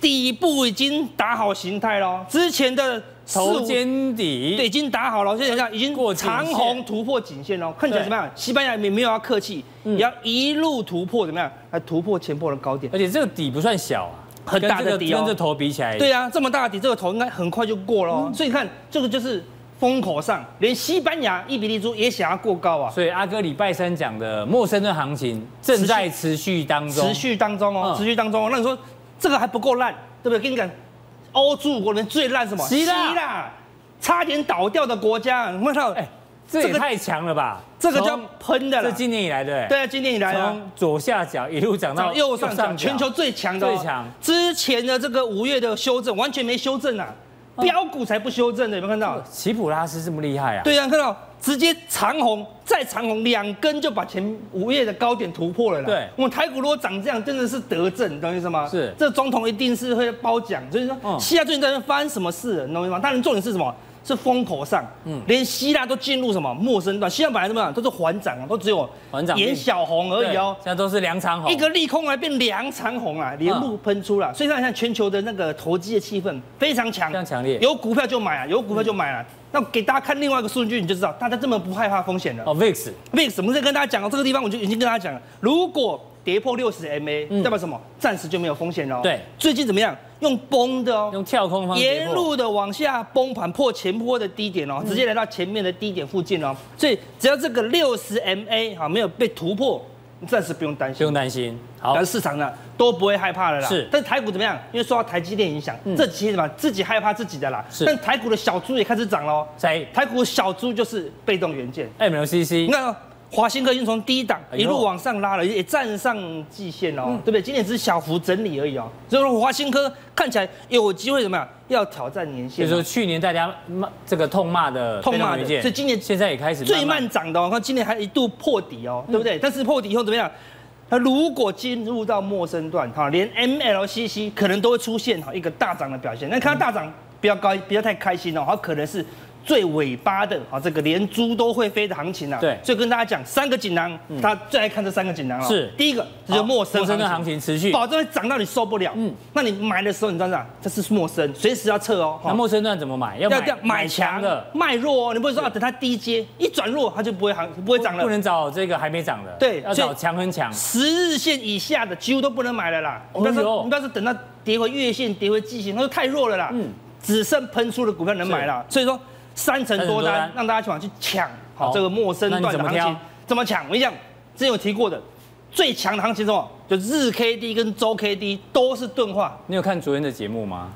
S5: 底部已经打好形态了，之前的
S2: 头肩底
S5: 对已经打好了，现在想想已经长虹突破颈线了，看起来怎么样？西班牙也没有要客气，也要一路突破怎么样？来突破前波的高点，
S2: 而且这个底不算小啊。
S5: 很大的底哦，
S2: 跟这头比起来，
S5: 对啊，这么大的底，这个头应该很快就过了。嗯、所以你看，这个就是风口上，连西班牙伊比利猪也想要过高啊。
S2: 所以阿哥礼拜三讲的陌生的行情正在持续当中，
S5: 持续当中哦，持续当中哦。那你说这个还不够烂，对不对？跟你讲，欧洲五国人最烂什么？希腊，差点倒掉的国家，你看到哎。
S2: 这也太强了吧！
S5: 这个叫喷的了。
S2: 这今年以来的。
S5: 对啊，今年以来
S2: 从左下角一路涨到
S5: 右上角，全球最强的。
S2: 最强。
S5: 之前的这个五月的修正完全没修正啊，飙股才不修正的，有没有看到？
S2: 奇普拉斯这么厉害啊？
S5: 对啊，看到直接长红再长红，两根就把前五月的高点突破了啦。
S2: 对，
S5: 我们台股如果涨这样，真的是得政，懂我意思吗？
S2: 是。
S5: 这总统一定是会褒奖，所以说，现在最近在那发生什么事，你懂我意思吗？当然重点是什么？是风口上，嗯，连希腊都进入什么陌生段？希腊本来怎么样？都是缓涨啊，都只有演小红而已哦。
S2: 现在都是两长红，
S5: 一个利空来变两长红啊，连路喷出了。所以看看全球的那个投机的气氛非常强，
S2: 非常强烈。
S5: 有股票就买啊，有股票就买了。那给大家看另外一个数据，你就知道大家这么不害怕风险了。
S2: 哦
S5: ，VIX，VIX，我们在跟大家讲到这个地方，我就已经跟大家讲了，如果跌破六十 MA，代表什么？暂时就没有风险了。
S2: 对，
S5: 最近怎么样？用崩的哦，
S2: 用跳空方
S5: 沿路的往下崩盘破前坡的低点哦，直接来到前面的低点附近哦，所以只要这个六十 MA 哈没有被突破，你暂时不用担心，
S2: 不用担心。好，
S5: 但是市场呢都不会害怕了啦。
S2: 是，
S5: 但是台股怎么样？因为受到台积电影响，这几天什么自己害怕自己的啦。是，但台股的小猪也开始涨喽。谁？台股小猪就是被动元件
S2: ，MLCC。
S5: 你看哦。华新科已经从低档一路往上拉了，也站上季线了，对不对？今年只是小幅整理而已哦。所以说华新科看起来有机会怎么样？要挑战年限。
S2: 就是说去年大家骂这个痛骂的痛骂的，
S5: 所以今年
S2: 现在也开始
S5: 最慢涨的。哦看今年还一度破底哦，对不对？但是破底以后怎么样？那如果进入到陌生段，哈，连 MLCC 可能都会出现哈一个大涨的表现。那看到大涨不要高，不要太开心哦，它可能是。最尾巴的啊，这个连猪都会飞的行情啊，
S2: 对，
S5: 所以跟大家讲三个锦囊，大家最爱看这三个锦囊了。
S2: 是，
S5: 第一个就是陌生的
S2: 行情持续，
S5: 保证会涨到你受不了。嗯，那你买的时候你知道吗？这是陌生，随时要撤哦。
S2: 那陌生段怎么买？要要买强的，
S5: 卖弱哦。你不会说啊，等它低阶一转弱，它就不会行，不会涨了。
S2: 不能找这个还没涨的，
S5: 对，
S2: 要找强很强。
S5: 十日线以下的几乎都不能买了啦。你不要说，你不要说等到跌回月线，跌回季线，那就太弱了啦。嗯，只剩喷出的股票能买了。所以说。三成多单，让大家去往去抢，好这个陌生段的行情怎么抢？我跟你讲，之前有提过的，最强的行情是什么？就日 K D 跟周 K D 都是钝化。
S2: 你有看昨天的节目吗？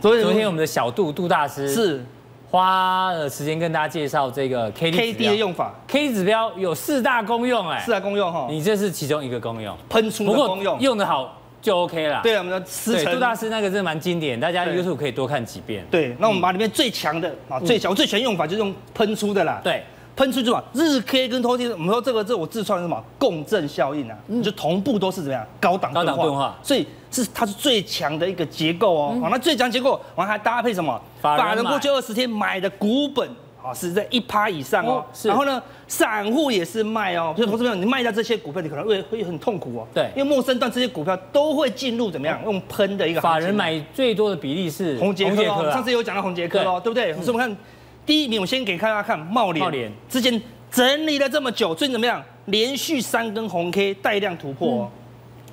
S2: 昨天昨天我们的小杜杜大师是花了时间跟大家介绍这个 K D
S5: K D 的用法。
S2: K D 指标有四大功用，哎，
S5: 四大功用哈，
S2: 你这是其中一个功用，
S5: 喷出的功用，
S2: 用的好。就 OK 了。
S5: 对，我们的思成
S2: 杜大师那个真的蛮经典，大家 YouTube 可以多看几遍。
S5: 对，那我们把里面最强的啊，最强我最喜欢用法就是用喷出的啦。
S2: 对，
S5: 喷出就嘛，日 K 跟拖 K，我们说这个这我自创的什么共振效应啊，就同步都是怎么样高档钝化，所以是它是最强的一个结构哦。好，那最强结构，我们还搭配什么？法人过去二十天买的股本。啊，是在一趴以上哦。是。然后呢，散户也是卖哦。所以投资朋友，你卖掉这些股票，你可能会会很痛苦哦。
S2: 对。
S5: 因为陌生段这些股票都会进入怎么样？用喷的一个。
S2: 法人买最多的比例是
S5: 红杰克哦。上次有讲到红杰克哦，对不对？所以我们看第一名，我先给大家看茂联。茂联。之前整理了这么久，最近怎么样？连续三根红 K 带量突破。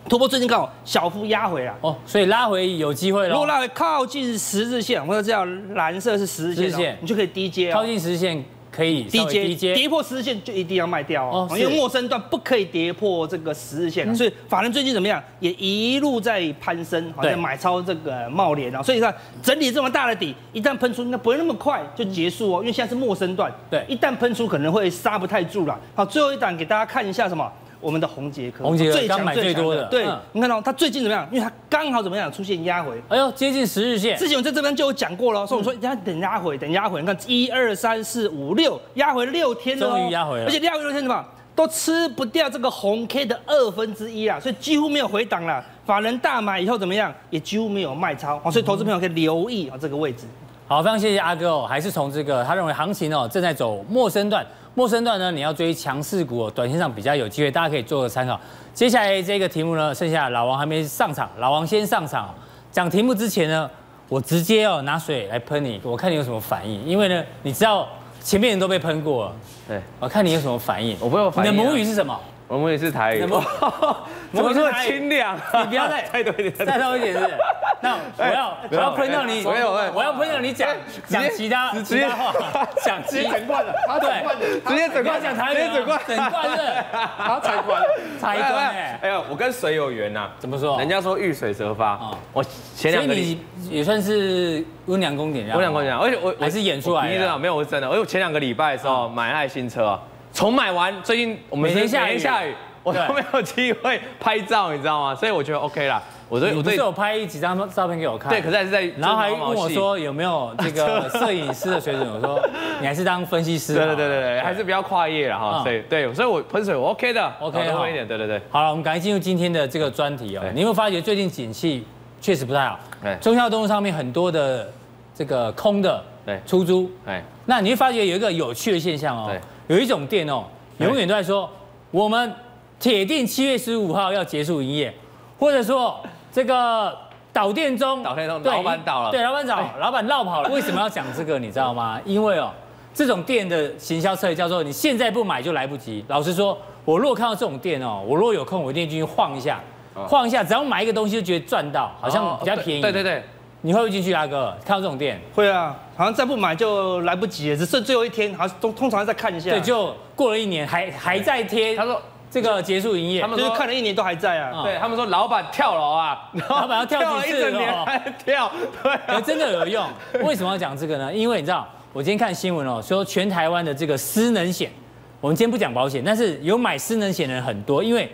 S5: 突破最近刚好小幅压回来
S2: 哦，所以拉回有机会了。
S5: 如果拉回靠近十日线，或者这道蓝色是十日线，你就可以低接。
S2: 靠近十日线可以低接，
S5: 跌破十日线就一定要卖掉哦，因为陌生段不可以跌破这个十日线，所以法人最近怎么样？也一路在攀升，好像买超这个茂联啊，所以你看整体这么大的底，一旦喷出，那不会那么快就结束哦，因为现在是陌生段，对，一旦喷出可能会刹不太住了。好，最后一档给大家看一下什么？我们的红杰科，
S2: 红杰科刚买最多的，
S5: 对，你看到它最近怎么样？因为它刚好怎么样出现压回，
S2: 哎呦，接近十日线。
S5: 之前我在这边就有讲过了，所以我说人家等压回，等压回。你看一二三四五六，压回六天了，
S2: 终于压回了，
S5: 而且压回六天什么都吃不掉这个红 K 的二分之一啊，所以几乎没有回档了。法人大买以后怎么样？也几乎没有卖超，所以投资朋友可以留意啊这个位置。
S2: 好，非常谢谢阿哥哦，还是从这个他认为行情哦正在走陌生段。末升段呢，你要追强势股哦，短线上比较有机会，大家可以做个参考。接下来这个题目呢，剩下老王还没上场，老王先上场。讲题目之前呢，我直接哦拿水来喷你，我看你有什么反应。因为呢，你知道前面人都被喷过了，对，我看你有什么反应。
S6: 我不有反应。
S2: 你的母语是什么？
S6: 我们也是台语。怎么？这么清凉？
S2: 你不要再 再多一点，再多一点。是。那我要我要喷到你，我要喷到你讲讲其他其他话，讲直接整罐的，对，直接整罐讲台语，直接整罐。整罐的，他才罐才罐哎，
S6: 哎呦，我跟水有缘呐，
S2: 怎么说？
S6: 人家说遇水则发，我前两个
S2: 你也算是温良恭俭让，
S6: 温良恭俭让，而且我
S2: 还是演出来的，
S6: 没有，我是真的，我前两个礼拜的时候买爱新车，从买完最近我们每天下雨。我都没有机会拍照，你知道吗？所以我觉得 OK 啦。我对，我对，有拍几张照片给我看。对，可是还是在，
S2: 然后还问我说有没有这个 摄影师的水准。我说你还是当分析师。对
S6: 对对对对，还是不要跨业了哈。对对，所以我喷水我 OK 的，OK 多一点。对对对。
S2: 好了，我们赶快进入今天的这个专题哦。你会发觉最近景气确实不太好。对。忠孝东路上面很多的这个空的对出租。对。那你会发觉有一个有趣的现象哦。对。有一种店哦，永远都在说我们。铁定七月十五号要结束营业，或者说这个倒店中，
S6: 倒店中，老板倒了，
S2: 对，老板倒，老板绕跑了。为什么要讲这个？你知道吗？因为哦，这种店的行销策略叫做你现在不买就来不及。老实说，我如果看到这种店哦，我若有空，我一定进去晃一下，晃一下，只要买一个东西就觉得赚到，好像比较便宜。
S6: 对对对，
S2: 你会不会进去，啊哥？看到这种店？
S5: 会啊，好像再不买就来不及了，只剩最后一天，好像通通常再看一下。
S2: 对，就过了一年，还还在贴。他说。这个结束营业，
S5: 他们就是看了一年都还在啊。
S6: 对他们说，老板跳楼啊，
S2: 老板要跳几次
S6: 哦？还跳，对，
S2: 真的有用。为什么要讲这个呢？因为你知道，我今天看新闻哦，说全台湾的这个失能险，我们今天不讲保险，但是有买失能险的人很多，因为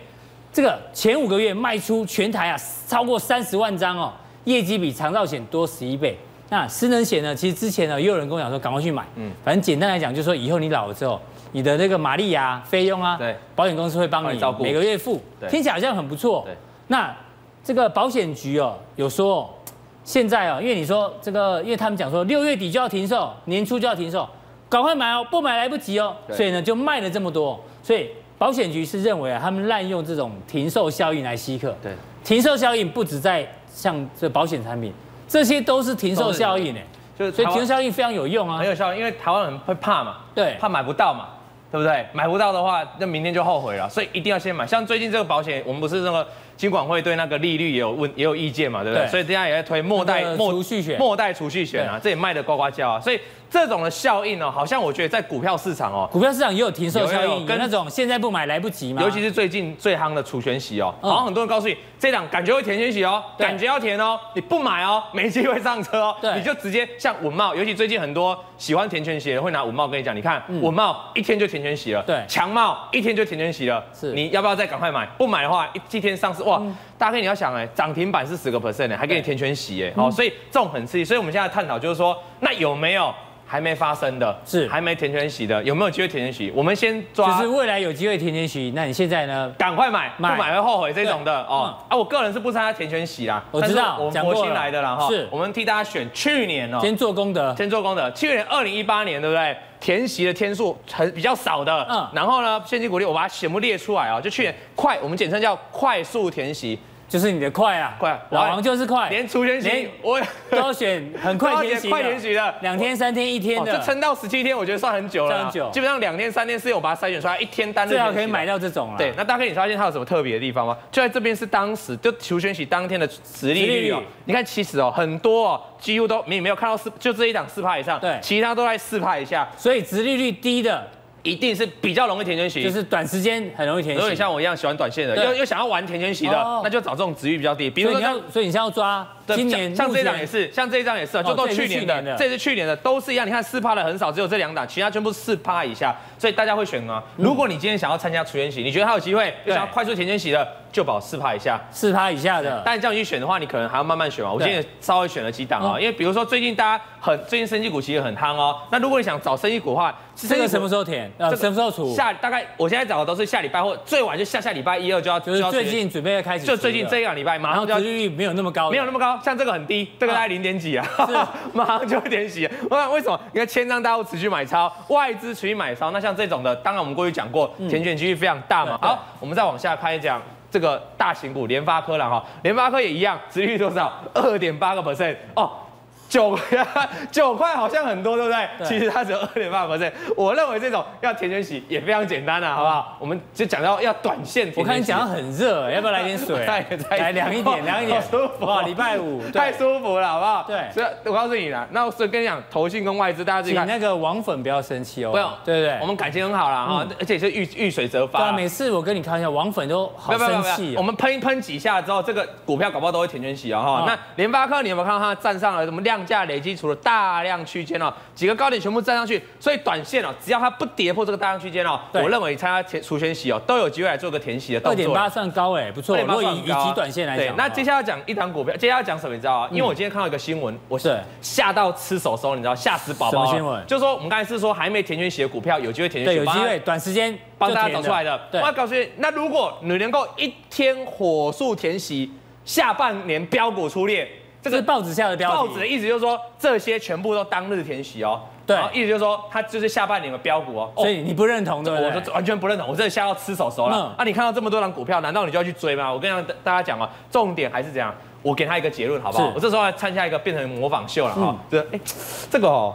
S2: 这个前五个月卖出全台啊超过三十万张哦，业绩比长照险多十一倍。那失能险呢，其实之前呢也有人跟我讲说，赶快去买。嗯，反正简单来讲，就是说以后你老了之后。你的那个玛丽亚费用啊，对，保险公司会帮你每个月付，听起来好像很不错。对，那这个保险局哦，有说现在哦，因为你说这个，因为他们讲说六月底就要停售，年初就要停售，赶快买哦，不买来不及哦，所以呢就卖了这么多。所以保险局是认为啊，他们滥用这种停售效应来吸客。对，停售效应不止在像这保险产品，这些都是停售效应呢，就是所以停售效应非常有用啊，
S6: 很有效，因为台湾人会怕嘛，
S2: 对，
S6: 怕买不到嘛。对不对？买不到的话，那明天就后悔了，所以一定要先买。像最近这个保险，我们不是那个金管会对那个利率也有问，也有意见嘛，对不对？对，所以大家也在推末代末储蓄险，末代储蓄险啊，这也卖的呱呱叫啊，所以。这种的效应哦，好像我觉得在股票市场哦，
S2: 股票市场也有停售效应，跟那种现在不买来不及嘛。
S6: 尤其是最近最夯的除权息哦，好像很多人告诉你，这档感觉会填权息哦，感觉要填哦，你不买哦，没机会上车哦，你就直接像文茂，尤其最近很多喜欢填权息的会拿文茂跟你讲，你看文茂一天就填权息了，对，强茂一天就填权息了，是，你要不要再赶快买？不买的话，一天上市哇，大概你要想哎，涨停板是十个 percent 呢，还给你填全息哎，哦，所以这种很刺激，所以我们现在探讨就是说，那有没有？还没发生的是还没填全息的，有没有机会填全息？我们先抓，
S2: 就是未来有机会填全息，那你现在呢？
S6: 赶快买，不买会后悔这种的哦。啊，我个人是不参加填全息啦，
S2: 我知道，
S6: 我们佛心来的啦哈。是，我们替大家选去年哦，
S2: 先做功德，
S6: 先做功德。去年二零一八年对不对？填息的天数很比较少的，嗯，然后呢，现金股利我把它全部列出来啊，就去年快，我们简称叫快速填息。
S2: 就是你的快啊，
S6: 快，
S2: 老王就是快，
S6: 连除权息我
S2: 都要选很快填息，
S6: 快填息的，
S2: 两天、三天、一天的，
S6: 这撑到十七天，我觉得算很久了，很久，基本上两天、三天是我把它筛选出来，一天单日
S2: 最好可以买到这种了。
S6: 对，那大概你发现它有什么特别的地方吗？就在这边是当时就除权息当天的殖利率哦，你看其实哦很多哦几乎都你没有看到四，就这一档四趴以上，对，其他都在四趴以下，
S2: 所以殖利率低的。
S6: 一定是比较容易填权息，
S2: 就是短时间很容易填息。
S6: 如果你像我一样喜欢短线的，又又想要玩填权息的，那就找这种值域比较低。比如说，
S2: 所以你现在要抓今年
S6: 像这张也是，像这张也是，就都去年的，这是去年的，都是一样。你看四趴的很少，只有这两档，其他全部四趴以下。所以大家会选吗？如果你今天想要参加除权息，你觉得它有机会，又想要快速填权息的，就保四趴以下，
S2: 四趴以下的。
S6: 但这样去选的话，你可能还要慢慢选嘛。我今天稍微选了几档啊，因为比如说最近大家很最近生技股其实很夯哦。那如果你想找生技股的话，
S2: 这个什么时候填？呃，什么时候出？
S6: 下大概我现在找的都是下礼拜或最晚就下下礼拜一二就要，
S2: 就是最近准备要开始，
S6: 就最近这一两礼拜马上就要。
S2: 殖利率没有那么高，
S6: 没有那么高，像这个很低，这个大概零点几啊，马上就会填息。我想为什么？因为千张大户持续买超，外资持续买超，那像这种的，当然我们过去讲过，填权几率非常大嘛。好，我们再往下看一讲这个大型股联发科了哈，联发科也一样，殖利率多少？二点八个 percent 哦。九 九块好像很多，对不对？对，其实它只有二点八%。我认为这种要填全息也非常简单啊，好不好？我们就讲到要短线。
S2: 我看你讲到很热，要不要来点水？来凉一点，凉一点。舒服啊！礼拜五
S6: 太舒服了，好不好？对。所以我告诉你啦，那所以跟你讲，投信跟外资，大家自己看。
S2: 那个网粉不要生气哦。
S6: 不用，
S2: 对对对，
S6: 我们感情很好啦哈，而且是遇遇水则发。
S2: 对啊，每次我跟你开玩笑，网粉都好生气。
S6: 我们喷一喷几下之后，这个股票搞不好都会填全息啊哈。那联发科，你有没有看到它站上了什么量价累积除了？大量区间哦，几个高点全部站上去，所以短线哦，只要它不跌破这个大量区间哦，我认为参加填除权息哦，都有机会来做个填息的动作。
S2: 二点八算高哎，不错。如果以以极短线来讲，
S6: 对，那接下来讲一档股票，接下来讲什么你知道啊？因为我今天看到一个新闻，我是吓到吃手手，你知道吓死宝宝。
S2: 什么新闻？
S6: 就是说我们刚才是说还没填权息的股票有机会填权息，
S2: 有机会短时间
S6: 帮大家找出来的。我要告诉你，那如果你能够一天火速填息，下半年标股出列。
S2: 这是报纸下的标题。
S6: 报纸的意思就是说，这些全部都当日填息哦。对，意思就是说，它就是下半年的标股哦。
S2: 所以你不认同对不对？
S6: 我完全不认同，我真的吓到吃手手了。啊，你看到这么多档股票，难道你就要去追吗？我跟大家讲啊，重点还是怎样，我给他一个结论好不好？我这时候要参加一个变成模仿秀了哈。这哎，这个哦。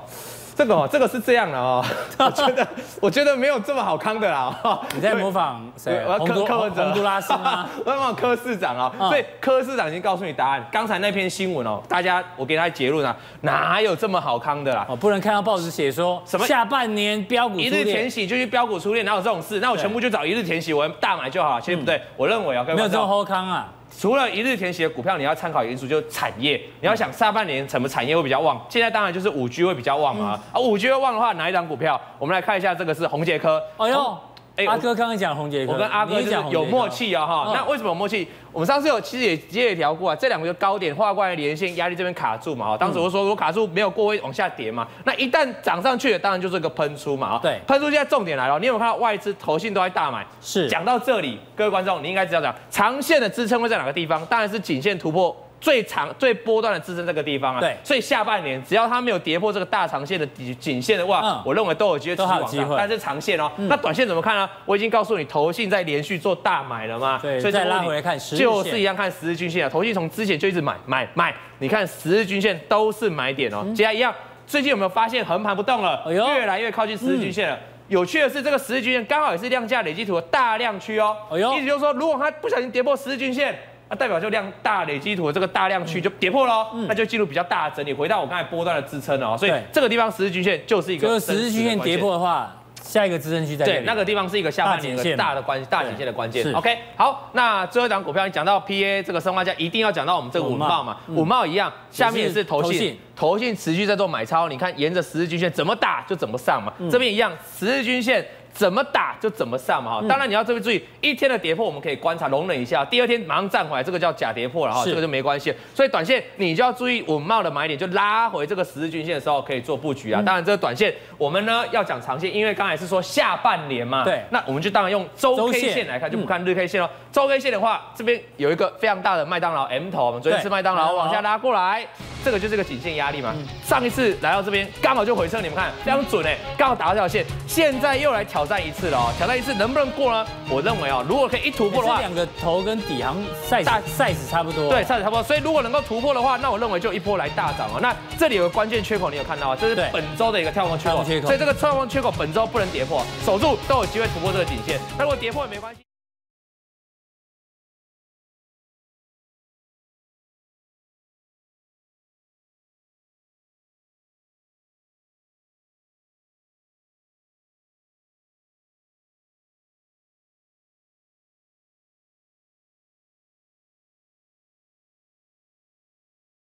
S6: 这个哦，这个是这样的哦，我觉得我觉得没有这么好康的啦。
S2: 你在模仿谁？
S6: 我要柯柯文哲、
S2: 洪都拉斯吗？
S6: 我要模仿柯市长啊。所以柯市长已经告诉你答案。刚才那篇新闻哦，大家我给他结论啊，哪有这么好康的啦？
S2: 哦，不能看到报纸写说什么下半年标股
S6: 一日填息就去标股出列，哪有这种事？那我全部就找一日填息，我大买就好。其实不对，我认为啊，
S2: 没有这么好康啊。
S6: 除了一日填息的股票，你要参考因素就是产业。你要想下半年什么产业会比较旺？现在当然就是五 G 会比较旺嘛。啊，五 G 会旺的话，哪一档股票？我们来看一下，这个是宏杰科。哎呦。
S2: 哎，阿哥刚刚讲宏捷科，
S6: 我跟阿哥讲有默契啊哈。那为什么有默契？我们上次有其实也也也聊过啊，这两个就高点画过来连线压力这边卡住嘛哈。当时我说如果卡住没有过会往下跌嘛。那一旦涨上去了，当然就是一个喷出嘛。对，喷出现在重点来了，你有没有看到外资投信都在大买？是。讲到这里，各位观众，你应该知道讲长线的支撑会在哪个地方？当然是颈线突破。最长最波段的支撑这个地方啊，对，所以下半年只要它没有跌破这个大长线的底颈线的话，嗯、我认为都有机会持续往上。但是长线哦，嗯、那短线怎么看呢？我已经告诉你，投信在连续做大买了嘛，对，所以再拉回来看十日，就是一样看十日均线啊。投信从之前就一直买买买，你看十日均线都是买点哦。接下来一样，最近有没有发现横盘不动了？越来越靠近十日均线了。嗯、有趣的是，这个十日均线刚好也是量价累积图的大量区哦。哎呦，意思就是说，如果它不小心跌破十日均线。那代表就量大累积图的这个大量区就跌破喽，那就进入比较大的整理，回到我刚才波段的支撑了。所以这个地方十日均线就是一个。
S2: 就是十日均线跌破的话，下一个支撑区在。
S6: 对，那个地方是一个下半年的大的关大颈线的关键。OK，好，那最后一档股票你讲到 PA 这个生化价，一定要讲到我们这个五茂嘛，五茂一样，下面是投信，投信持续在做买超，你看沿着十日均线怎么打就怎么上嘛，这边一样十日均线。怎么打就怎么上嘛哈，当然你要这边注意，一天的跌破我们可以观察容忍一下，第二天马上站回来，这个叫假跌破了哈，这个就没关系。所以短线你就要注意稳懋的买点，就拉回这个十日均线的时候可以做布局啊。当然这个短线我们呢要讲长线，因为刚才是说下半年嘛，对，那我们就当然用周 K 线来看，就不看日 K 线喽。周 K 线的话，这边有一个非常大的麦当劳 M 头，我们昨天吃麦当劳往下拉过来。这个就是个颈线压力嘛。上一次来到这边刚好就回撤，你们看非常准哎，刚好打到这条线。现在又来挑战一次了哦，挑战一次能不能过呢？我认为哦，如果可以一突破的话，
S2: 两个头跟底行 size size 差不多，
S6: 对，size 差不多。所以如果能够突破的话，那我认为就一波来大涨哦。那这里有个关键缺口，你有看到啊？这是本周的一个跳空缺口，所以这个跳空缺口本周不能跌破，守住都有机会突破这个颈线。那如果跌破也没关系。